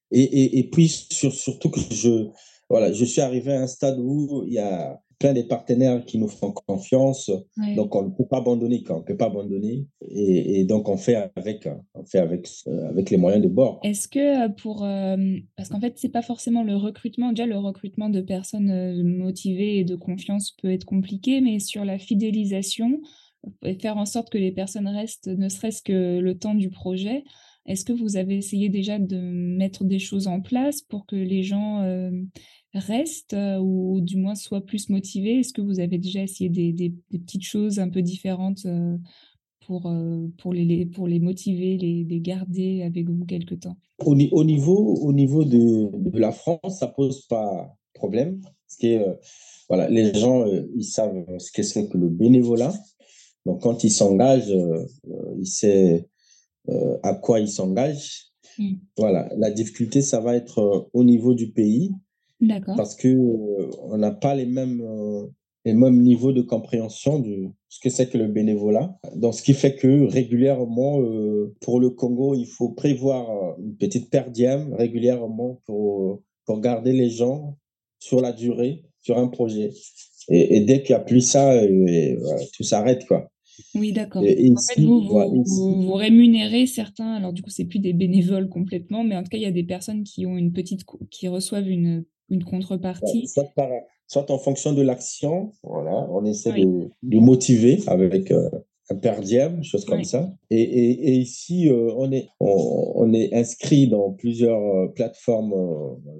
B: et, et, et puis sur, surtout que je voilà, je suis arrivé à un stade où il y a plein des partenaires qui nous font confiance. Donc, on ne peut pas abandonner quand on ne peut pas abandonner. Et, donc, on fait avec, on fait avec, euh, avec les moyens de bord.
A: Est-ce que euh, pour. Euh, parce qu'en fait, ce n'est pas forcément le recrutement. Déjà, le recrutement de personnes motivées et de confiance peut être compliqué, mais sur la fidélisation, et faire en sorte que les personnes restent ne serait-ce que le temps du projet. Est-ce que vous avez essayé déjà de mettre des choses en place pour que les gens restent euh, ou du moins soient plus motivés? Est-ce que vous avez déjà essayé des, des, petites choses un peu différentes euh, pour, euh, pour, les, pour les motiver, les, les garder avec vous quelque temps?
B: Au, au, niveau, au niveau de, de, la France, ça pose pas problème. Parce que, voilà, les gens, ils savent ce que c'est que le bénévolat. Donc, quand ils s'engagent, ils savent à quoi ils s'engagent. Mm. Voilà, la difficulté, ça va être au niveau du pays. Parce que on n'a pas les mêmes les mêmes niveaux de compréhension de ce que c'est que le bénévolat. Donc, ce qui fait que régulièrement, euh, pour le Congo, il faut prévoir une petite per diem régulièrement pour, pour garder les gens sur la durée, sur un projet. Et, dès qu'il n'y a plus ça, euh, tout s'arrête, quoi.
A: Oui, d'accord. En fait, vous, vous, rémunérez certains, alors du coup, c'est plus des bénévoles complètement, mais en tout cas, il y a des personnes qui ont une petite, qui reçoivent une, une contrepartie
B: soit en fonction de l'action, voilà, on essaie de, de, motiver avec euh, un per diem, chose comme ça. Et, et, et ici, euh, on, est, on, est inscrit dans plusieurs euh, plateformes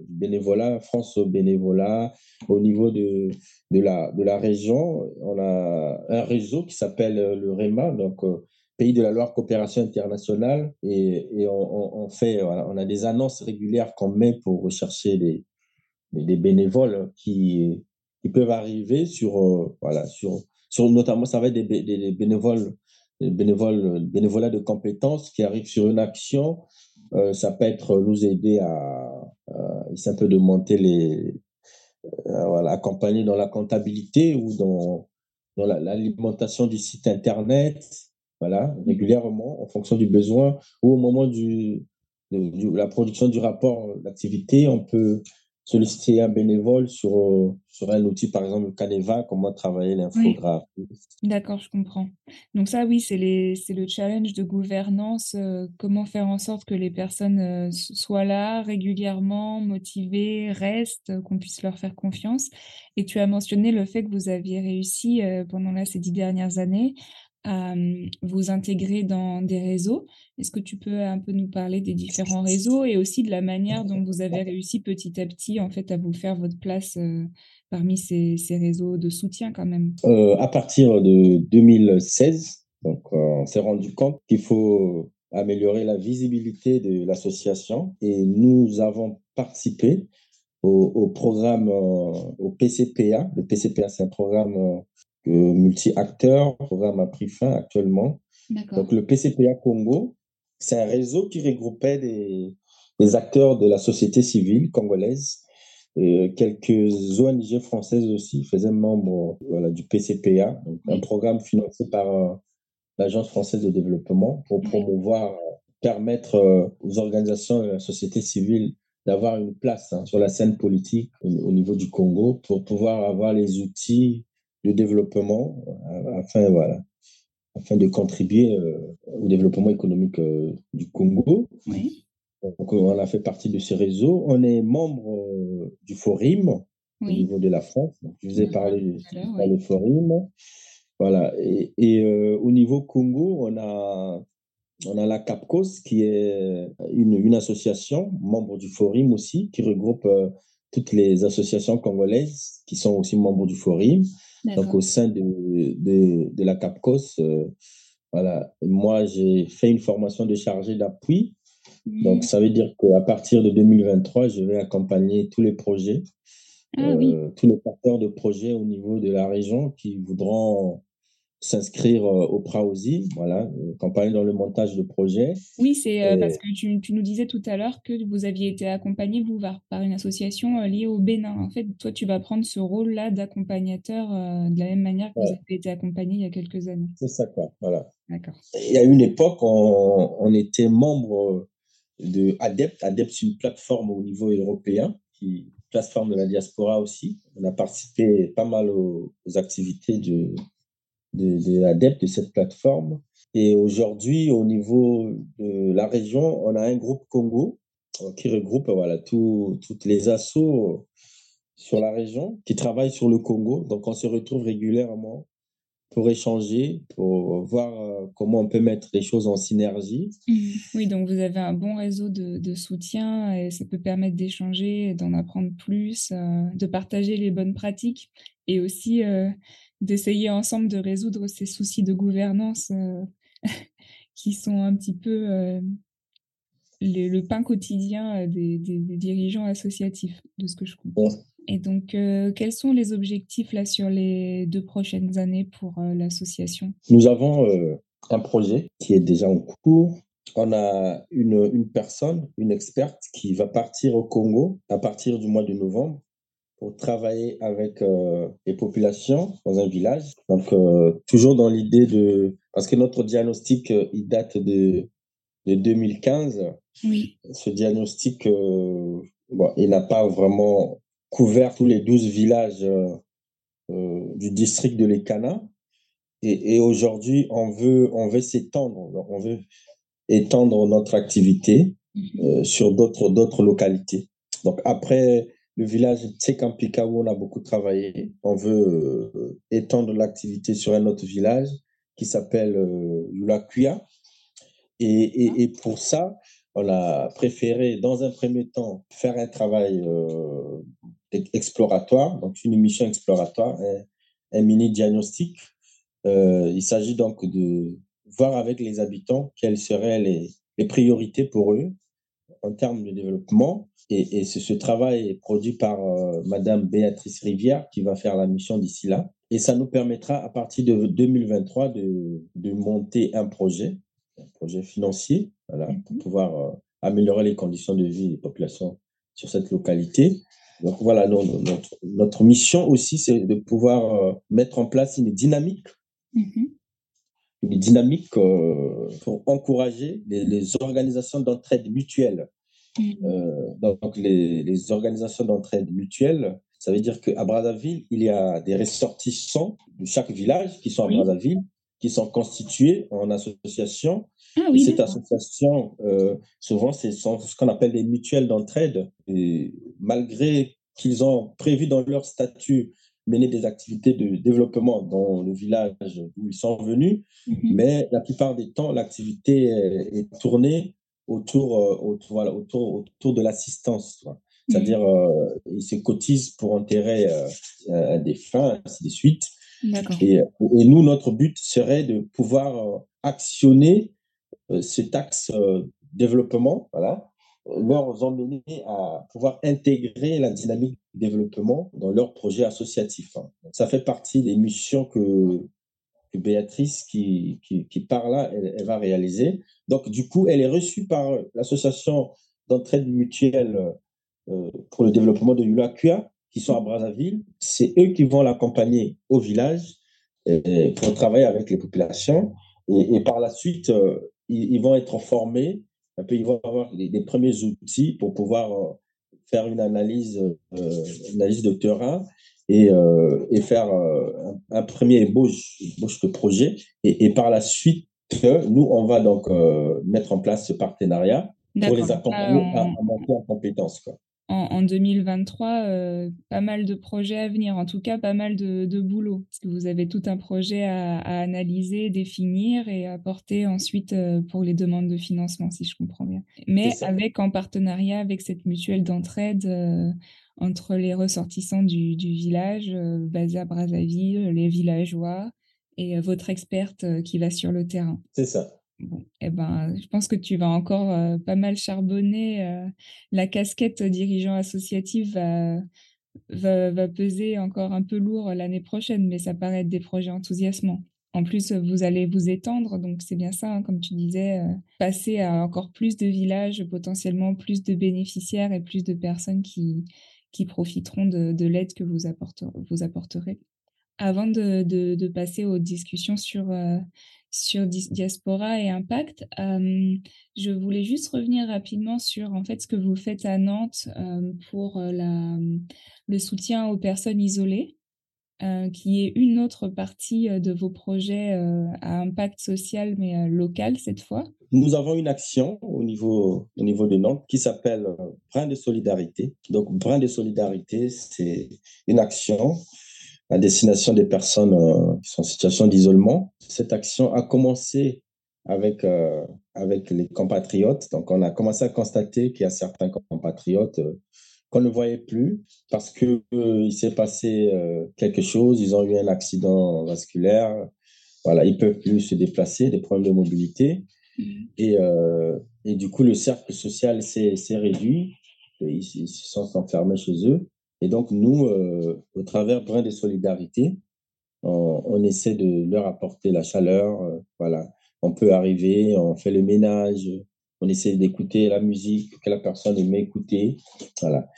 B: bénévolat, France bénévolat, au niveau de, de, la, de la région. On a un réseau qui s'appelle le REMA, donc Pays de la Loire Coopération Internationale, et, et on, on, fait, voilà, on a des annonces régulières qu'on met pour rechercher les, des bénévoles qui, qui peuvent arriver sur, euh, voilà, sur, sur notamment, ça va être des, des, bénévoles, des bénévoles, bénévolats de compétences qui arrivent sur une action. Euh, ça peut être nous aider à, à un peu de monter les, euh, voilà, accompagner dans la comptabilité ou dans, dans l'alimentation du site internet, voilà, régulièrement en fonction du besoin ou au moment du, de la production du rapport d'activité, on peut solliciter un bénévole sur, euh, sur un outil, par exemple Caneva, comment travailler l'infographie.
A: D'accord, je comprends. Donc ça, oui, c'est le challenge de gouvernance, euh, comment faire en sorte que les personnes euh, soient là régulièrement, motivées, restent, qu'on puisse leur faire confiance. Et tu as mentionné le fait que vous aviez réussi pendant là, ces dix dernières années à vous intégrer dans des réseaux. Est-ce que tu peux un peu nous parler des différents réseaux et aussi de la manière dont vous avez réussi petit à petit en fait à vous faire votre place parmi ces, ces, réseaux de soutien quand même?
B: Euh, À partir de 2016, donc on s'est rendu compte qu'il faut améliorer la visibilité de l'association et nous avons participé au programme au PCPA. Le PCPA, c'est un programme multi-acteurs. Le programme a pris fin actuellement. Donc, le PCPA Congo, c'est un réseau qui regroupait des, des, acteurs de la société civile congolaise. Euh, quelques ONG françaises aussi faisaient membre voilà, du PCPA, donc un programme financé par euh, l'Agence française de développement pour promouvoir, permettre euh, aux organisations de la société civile d'avoir une place hein, sur la scène politique au, niveau du Congo pour pouvoir avoir les outils de développement euh, afin, voilà, afin de contribuer euh, au développement économique euh, du Congo. Oui. Donc, on a fait partie de ce réseau. On est membre du Forum au niveau de la France. Donc, je vous ai parlé du Forum. Voilà. Et, et au niveau Congo, on a, on a la CAPCOS, qui est une, une association, membre du Forum aussi, qui regroupe toutes les associations congolaises qui sont aussi membres du Forum. Donc, au sein de, de, de la CAPCOS, euh, voilà, moi, j'ai fait une formation de chargé d'appui. Donc, ça veut dire qu'à partir de 2023, je vais accompagner tous les projets, ah euh, tous les porteurs de projets au niveau de la région qui voudront s'inscrire euh, au PRAOSI, voilà, campagne dans le montage de projets.
A: Oui, c'est euh, parce que tu, tu, nous disais tout à l'heure que vous aviez été accompagné, vous, par une association euh, liée au Bénin. En fait, toi, tu vas prendre ce rôle-là d'accompagnateur de la même manière que vous avez été accompagné il y a quelques années.
B: C'est ça, quoi, voilà. D'accord. Il y a une époque, on, on était membre de ADEPT. ADEPT, c'est une plateforme au niveau européen, qui plateforme de la diaspora aussi. On a participé pas mal aux, aux activités de de, de l'adepte de cette plateforme. Et aujourd'hui, au niveau de la région, on a un groupe Congo euh, qui regroupe voilà, tout, toutes les assos sur la région qui travaillent sur le Congo. Donc, on se retrouve régulièrement pour échanger, pour voir euh, comment on peut mettre les choses en synergie.
A: Mmh. Oui, donc vous avez un bon réseau de, de soutien et ça peut permettre d'échanger, d'en apprendre plus, euh, de partager les bonnes pratiques et aussi d'essayer ensemble de résoudre ces soucis de gouvernance euh, <laughs> qui sont un petit peu euh, le pain quotidien euh, des, dirigeants associatifs, de ce que je comprends. Et donc, quels sont les objectifs là sur les deux prochaines années pour l'association?
B: Nous avons un projet qui est déjà en cours, on a une, une personne, une experte qui va partir au Congo à partir du mois de novembre pour travailler avec euh, les populations dans un village. Donc, euh, toujours dans l'idée de... Parce que notre diagnostic, euh, il date de, de 2015.
A: Oui.
B: Ce diagnostic, bon, il n'a pas vraiment couvert tous les 12 villages du district de l'Ekana. Et, et aujourd'hui, on veut, on veut s'étendre, on veut étendre notre activité mhm. sur d'autres localités. Donc, après le village Tsekampika où on a beaucoup travaillé. On veut euh, étendre l'activité sur un autre village qui s'appelle euh, Lulakuya. Et, et, et, pour ça, on a préféré, dans un premier temps, faire un travail euh, exploratoire, donc une mission exploratoire, un, mini diagnostic. Euh, il s'agit donc de voir avec les habitants quelles seraient les, les priorités pour eux en termes de développement et, ce travail est produit par euh, Madame Béatrice Rivière qui va faire la mission d'ici là. Et ça nous permettra à partir de 2023 de, de monter un projet, un projet financier, voilà, pour mhm. pouvoir euh, améliorer les conditions de vie des populations sur cette localité. Donc voilà, notre, notre mission aussi, c'est de pouvoir euh, mettre en place une dynamique, mhm. Une dynamique pour encourager les, les organisations d'entraide mutuelle Mm. Euh, donc, les, les organisations d'entraide mutuelle, ça veut dire qu'à Brazzaville, il y a des ressortissants de chaque village qui sont à Brazzaville, qui sont constitués en association. Ah, oui, cette association, euh, souvent, c'est ce qu'on appelle des mutuelles d'entraide. Et malgré qu'ils ont prévu dans leur statut mener des activités de développement dans le village où ils sont venus, mm-hmm. mais la plupart des temps, l'activité est tournée autour, euh, autour, voilà, autour, autour de l'assistance. C'est-à-dire, mmh. euh, ils se cotisent pour enterrer euh, des fins, ainsi de suite. Et, et, nous, notre but serait de pouvoir actionner cet axe développement, voilà, leur emmener à pouvoir intégrer la dynamique développement dans leur projet associatif. Ça fait partie des missions que, Béatrice, qui, qui, qui là, elle, va réaliser. Donc, du coup, elle est reçue par l'association d'entraide mutuelle euh, pour le développement de Yulakua, qui sont à Brazzaville. C'est eux qui vont l'accompagner au village euh, pour travailler avec les populations. Et, par la suite, euh, ils, vont être formés, ils vont avoir les, premiers outils pour pouvoir faire une analyse, euh, une analyse de terrain et, euh, et faire euh, un, premier ébauche, ébauche de projet. Et, et, par la suite, nous, on va donc mettre en place ce partenariat pour les accompagner à, à, monter en compétences. Quoi.
A: En, en, 2023, euh, pas mal de projets à venir, en tout cas pas mal de, de boulot, parce que vous avez tout un projet à, à analyser, définir et apporter ensuite euh, pour les demandes de financement, si je comprends bien. Mais avec en partenariat avec cette mutuelle d'entraide euh, entre les ressortissants du, du village basé à Brazzaville, les villageois et votre experte qui va sur le terrain.
B: C'est ça.
A: Eh ben, je pense que tu vas encore euh, pas mal charbonner. Euh, la casquette dirigeant associatif va, va, va, peser encore un peu lourd l'année prochaine, mais ça paraît être des projets enthousiasmants. En plus, vous allez vous étendre, donc c'est bien ça, hein, comme tu disais, euh, passer à encore plus de villages, potentiellement plus de bénéficiaires et plus de personnes qui, qui profiteront de, de l'aide que vous, vous apporterez. Avant de, de, passer aux discussions sur, euh, sur diaspora et impact, euh, je voulais juste revenir rapidement sur en fait ce que vous faites à Nantes euh, pour la, le soutien aux personnes isolées, qui est une autre partie de vos projets à impact social mais local cette fois.
B: Nous avons une action au niveau, au niveau de Nantes qui s'appelle Brin de solidarité. Donc, Brin de solidarité, c'est une action à destination des personnes euh, qui sont en situation d'isolement. Cette action a commencé avec, euh, avec les compatriotes. Donc, on a commencé à constater qu'il y a certains compatriotes euh, qu'on ne voyait plus parce que il s'est passé quelque chose. Ils ont eu un accident vasculaire. Voilà, ils peuvent plus se déplacer, des problèmes de mobilité. Mmh. Et, et du coup, le cercle social s'est réduit. Ils, ils se sont enfermés chez eux. Et donc, nous, euh, au travers Brin des Solidarités, on, essaie de leur apporter la chaleur, euh, voilà, on peut arriver, on fait le ménage, on essaie d'écouter la musique que la personne aime écouter. Voilà.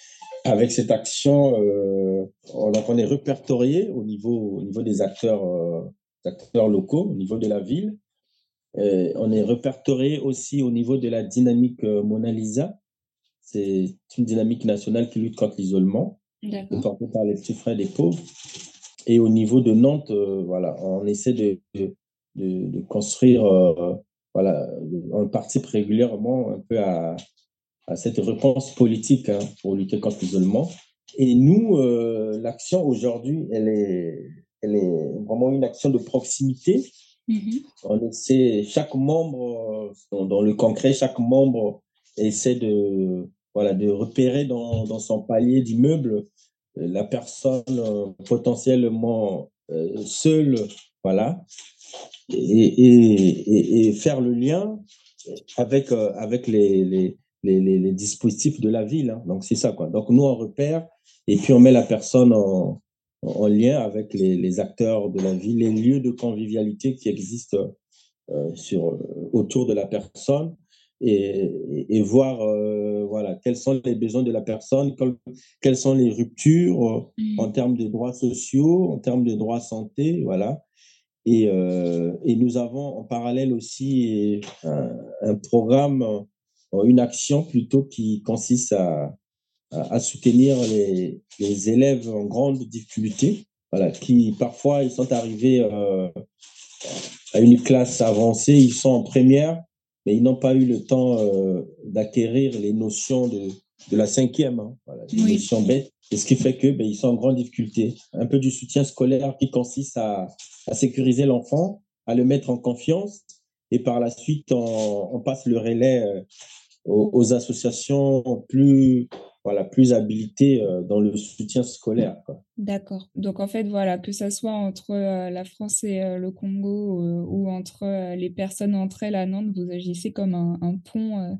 B: Avec cette action, euh, on, on est répertorié au niveau, au niveau des acteurs, acteurs locaux, au niveau de la ville. on est répertorié aussi au niveau de la dynamique Mona Lisa. C'est une dynamique nationale qui lutte contre l'isolement, portée par les petits frères des pauvres. Et au niveau de Nantes, voilà, on essaie de, de, de construire, voilà, on participe régulièrement un peu à, à cette réponse politique hein, pour lutter contre l'isolement. Et nous, euh, l'action aujourd'hui, elle est, elle est vraiment une action de proximité. Mm-hmm. On essaie, chaque membre, euh, dans, le concret, chaque membre essaie de, voilà, de repérer dans, dans son palier d'immeuble euh, la personne potentiellement seule, voilà, et, et, et, faire le lien avec, avec les, les, les, dispositifs de la ville. Hein. Donc, c'est ça, quoi. Donc, nous, on repère et puis on met la personne en, en lien avec les, acteurs de la ville, les lieux de convivialité qui existent euh, sur, euh, autour de la personne et, et, voir euh, voilà, quels sont les besoins de la personne, quelles sont les ruptures mmh. en termes de droits sociaux, en termes de droits santé, voilà. Et, et nous avons en parallèle aussi un, un programme une action plutôt qui consiste à, à, soutenir les, les, élèves en grande difficulté, voilà, qui parfois ils sont arrivés euh, à une classe avancée, ils sont en première, mais ils n'ont pas eu le temps euh, d'acquérir les notions de, de la cinquième, hein, voilà, les notions bêtes. Et ce qui fait que ben, ils sont en grande difficulté. Un peu du soutien scolaire qui consiste à, à sécuriser l'enfant, à le mettre en confiance, et par la suite on, on passe le relais euh, aux, associations plus voilà, plus habilitées euh, dans le soutien scolaire.
A: D'accord. Donc en fait, voilà, que ça soit entre euh, la France et euh, le Congo ou entre les personnes entre elles à Nantes, vous agissez comme un, pont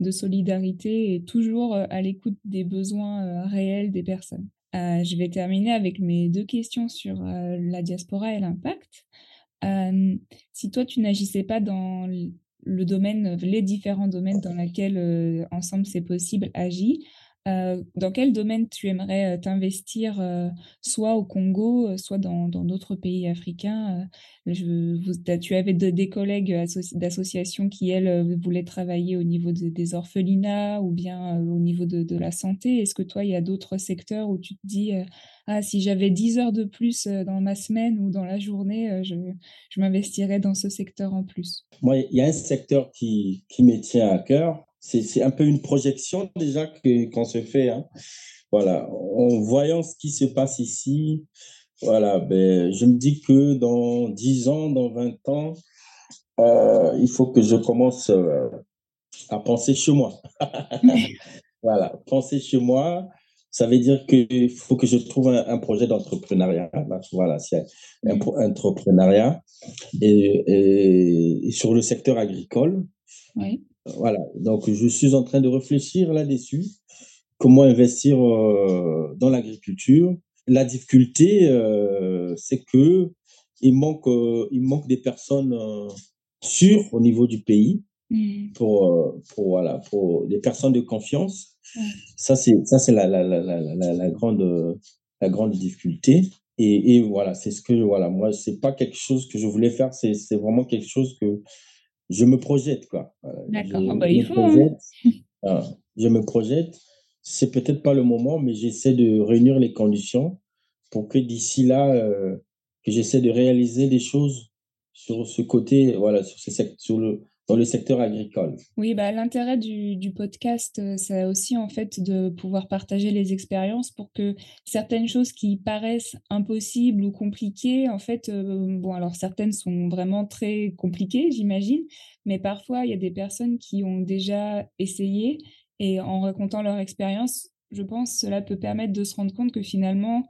A: de solidarité et toujours à l'écoute des besoins réels des personnes. je vais terminer avec mes deux questions sur la diaspora et l'impact. si toi, tu n'agissais pas dans le domaine, les différents domaines dans lesquels ensemble c'est possible agit. Euh, dans quel domaine tu aimerais euh, t'investir, soit au Congo, soit dans d'autres pays africains Tu avais des collègues d'associations qui, elles, voulaient travailler au niveau des orphelinats ou bien au niveau de, la santé. Est-ce que toi, il y a d'autres secteurs où tu te dis ah, si j'avais 10 heures de plus euh, dans ma semaine ou dans la journée, euh, je, m'investirais dans ce secteur en plus?
B: Moi, il y a un secteur qui me tient à cœur. C'est un peu une projection déjà qu'on se fait. Hein. Voilà, en voyant ce qui se passe ici, voilà, ben, je me dis que dans 10 ans, dans 20 ans, euh, il faut que je commence à penser chez moi. <laughs> voilà, penser chez moi, ça veut dire qu'il faut que je trouve un, projet d'entrepreneuriat. Voilà, c'est un, entrepreneuriat et, sur le secteur agricole. Oui. Voilà, donc je suis en train de réfléchir là-dessus. Comment investir euh, dans l'agriculture La difficulté, euh, c'est que il manque, euh, il manque des personnes sûres au niveau du pays mmh. pour, pour, voilà, pour des personnes de confiance ça, c'est ça c'est la, la, la, la, la grande, la grande difficulté. Et, et voilà, c'est ce que, voilà, moi, c'est pas quelque chose que je voulais faire, c'est vraiment quelque chose que je me projette, quoi.
A: D'accord, ah bah, il faut. Hein.
B: je me projette. C'est peut-être pas le moment, mais j'essaie de réunir les conditions pour que d'ici là, euh, que j'essaie de réaliser des choses sur ce côté, voilà, sur le, dans le secteur agricole.
A: Oui, bah, l'intérêt du, du, podcast, euh, c'est aussi en fait de pouvoir partager les expériences pour que certaines choses qui paraissent impossibles ou compliquées, en fait, euh, bon, alors certaines sont vraiment très compliquées, j'imagine, mais parfois il y a des personnes qui ont déjà essayé et en racontant leur expérience, je pense cela peut permettre de se rendre compte que finalement,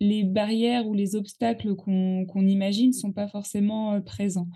A: les barrières ou les obstacles qu'on qu'on imagine ne sont pas forcément euh, présents.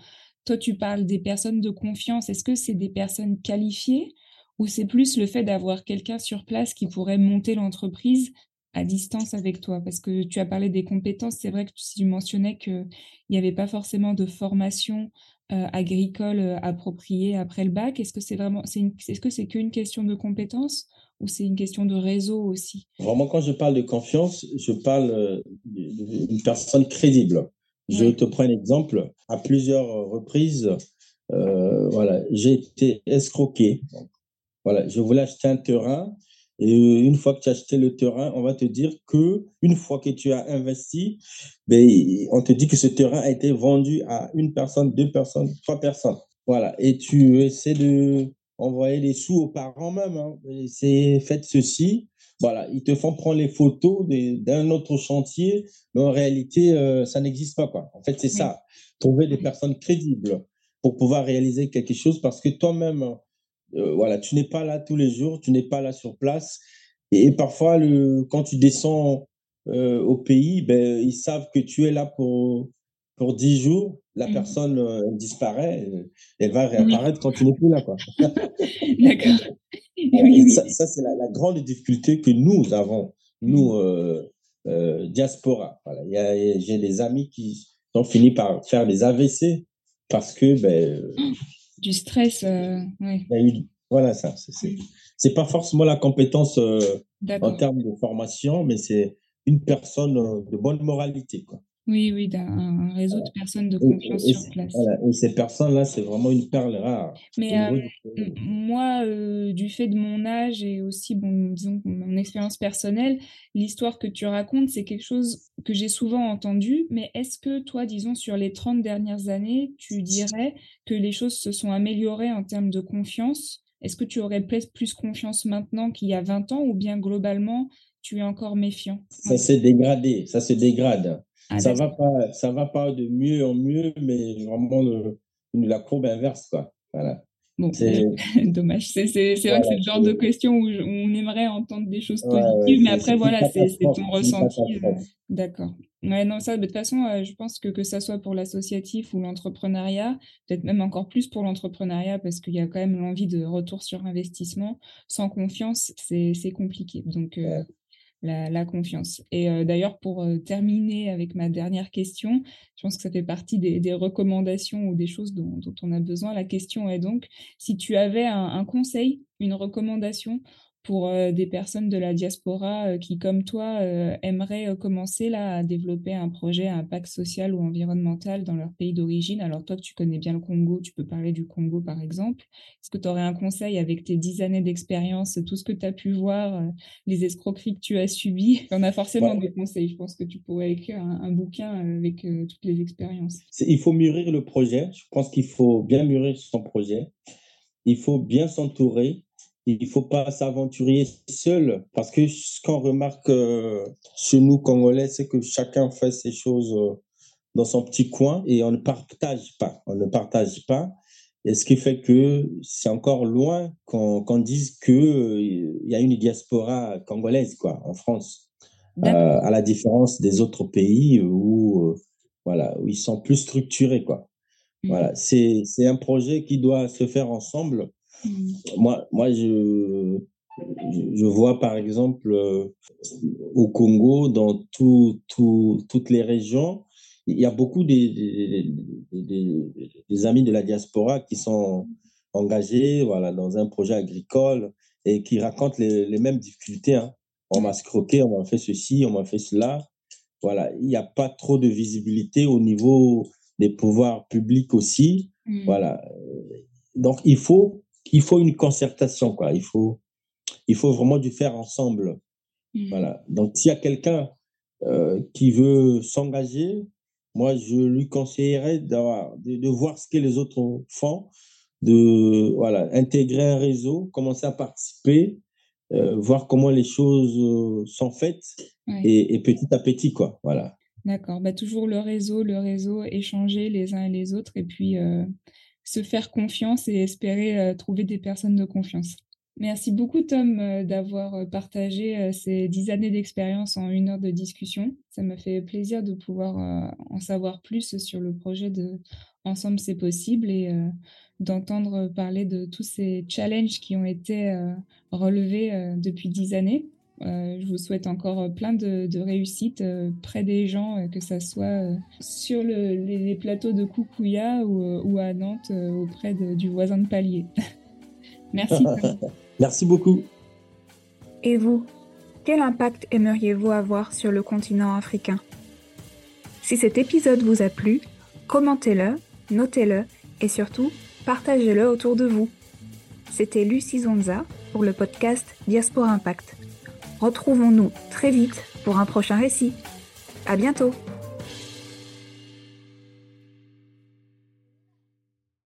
A: Toi, tu parles des personnes de confiance. Est-ce que c'est des personnes qualifiées ou c'est plus le fait d'avoir quelqu'un sur place qui pourrait monter l'entreprise à distance avec toi? Parce que tu as parlé des compétences. C'est vrai que tu mentionnais qu'il n'y avait pas forcément de formation agricole appropriée après le bac Est-ce que c'est vraiment, est-ce que c'est qu'une question de compétences ou c'est une question de réseau aussi?
B: Vraiment, quand je parle de confiance, je parle d'une personne crédible. Je te prends un exemple. À plusieurs reprises, voilà, j'ai été escroqué. Voilà, je voulais acheter un terrain et une fois que tu as acheté le terrain, on va te dire que une fois que tu as investi, ben, on te dit que ce terrain a été vendu à une personne, deux personnes, trois personnes. Voilà. Et tu essaies de envoyer les sous aux parents même. Hein. C'est faites ceci. Voilà. Ils te font prendre les photos d'un autre chantier, mais en réalité, euh, ça n'existe pas. Quoi. En fait, c'est ça. Trouver des personnes crédibles pour pouvoir réaliser quelque chose parce que toi-même, euh, voilà, tu n'es pas là tous les jours, tu n'es pas là sur place. Et, parfois, le, quand tu descends euh, au pays, ben, ils savent que tu es là pour, pour 10 jours. La mmh. personne euh, disparaît, elle va réapparaître quand tu n'es plus là. <laughs>
A: D'accord.
B: Ça, c'est la, grande difficulté que nous avons, nous, mmh. diaspora. Voilà. J'ai des amis qui ont fini par faire des AVC parce que ben,
A: du stress. Euh,
B: voilà, ça. C'est pas forcément la compétence euh, en termes de formation, mais c'est une personne euh, de bonne moralité. Quoi.
A: Oui, oui, d'un réseau de personnes de confiance sur place.
B: et ces personnes-là, c'est vraiment une perle rare.
A: Mais moi, du fait de mon âge et aussi, bon, disons, mon expérience personnelle, l'histoire que tu racontes, c'est quelque chose que j'ai souvent entendu. Mais est-ce que toi, disons, sur les 30 dernières années, tu dirais que les choses se sont améliorées en termes de confiance? Est-ce que tu aurais plus confiance maintenant qu'il y a 20 ans ou bien globalement, tu es encore méfiant?
B: Ça s'est dégradé, ça se dégrade. Ah, ça va pas, ça va pas de mieux en mieux, mais vraiment le, la courbe inverse, quoi. Voilà.
A: Bon, <laughs> dommage. C'est vrai que c'est le genre de question où, on aimerait entendre des choses positives, mais après, voilà, c'est ton ressenti. Euh, d'accord. Ouais, non, ça, de toute façon, euh, je pense que que ça soit pour l'associatif ou l'entrepreneuriat, peut-être même encore plus pour l'entrepreneuriat, parce qu'il y a quand même l'envie de retour sur investissement. Sans confiance, c'est compliqué. Donc, euh, la, confiance. Et euh, d'ailleurs, pour euh, terminer avec ma dernière question, je pense que ça fait partie des, recommandations ou des choses dont, on a besoin. La question est donc, si tu avais un conseil, une recommandation pour euh, des personnes de la diaspora euh, qui, comme toi, euh, aimeraient commencer là, à développer un projet à impact social ou environnemental dans leur pays d'origine. Alors toi, tu connais bien le Congo, tu peux parler du Congo par exemple. Est-ce que tu aurais un conseil avec tes dix années d'expérience, tout ce que tu as pu voir, les escroqueries que tu as subies? En as forcément des conseils. Je pense que tu pourrais écrire un, bouquin avec toutes les expériences.
B: Il faut mûrir le projet. Je pense qu'il faut bien mûrir son projet. Il faut bien s'entourer il ne faut pas s'aventurer seul parce que ce qu'on remarque euh, chez nous Congolais, c'est que chacun fait ses choses euh, dans son petit coin et on ne partage pas. On ne partage pas. Et ce qui fait que c'est encore loin qu'on dise qu'il euh, il y a une diaspora congolaise quoi, en France, à la différence des autres pays où, voilà, où ils sont plus structurés. Quoi. Mmh. Voilà, c'est un projet qui doit se faire ensemble. Moi, moi je, je vois par exemple euh, au Congo, dans tout, tout, toutes les régions, il y a beaucoup des, des, amis de la diaspora qui sont engagés voilà, dans un projet agricole et qui racontent les, les mêmes difficultés. Hein. On m'a scroqué, on m'a fait ceci, on m'a fait cela. Voilà, il n'y a pas trop de visibilité au niveau des pouvoirs publics aussi. Mm. Voilà. Donc, il faut il faut une concertation, quoi. Il faut, il faut vraiment du faire ensemble. Mmh. Voilà. Donc, s'il y a quelqu'un euh, qui veut s'engager, moi, je lui conseillerais de, de, voir ce que les autres font, de voilà, intégrer un réseau, commencer à participer, euh, voir comment les choses euh, sont faites et, petit à petit, quoi. Voilà.
A: D'accord. Bah, toujours le réseau, le réseau, échanger les uns et les autres et puis se faire confiance et espérer euh, trouver des personnes de confiance. Merci beaucoup Tom euh, d'avoir euh, partagé ces dix années d'expérience en une heure de discussion. Ça m'a fait plaisir de pouvoir en savoir plus sur le projet de Ensemble c'est possible et d'entendre parler de tous ces challenges qui ont été relevés depuis dix années.
C: Je vous souhaite encore plein de, réussites près des gens, que ce soit sur les, plateaux de Koukouya ou, à Nantes auprès du voisin de palier. <laughs> Merci. <laughs>
B: Merci beaucoup.
A: Et vous, quel impact aimeriez-vous avoir sur le continent africain? Si cet épisode vous a plu, commentez-le, notez-le et surtout, partagez-le autour de vous. C'était Lucie Zonza pour le podcast Diaspora Impact. Retrouvons-nous très vite pour un prochain récit. À bientôt!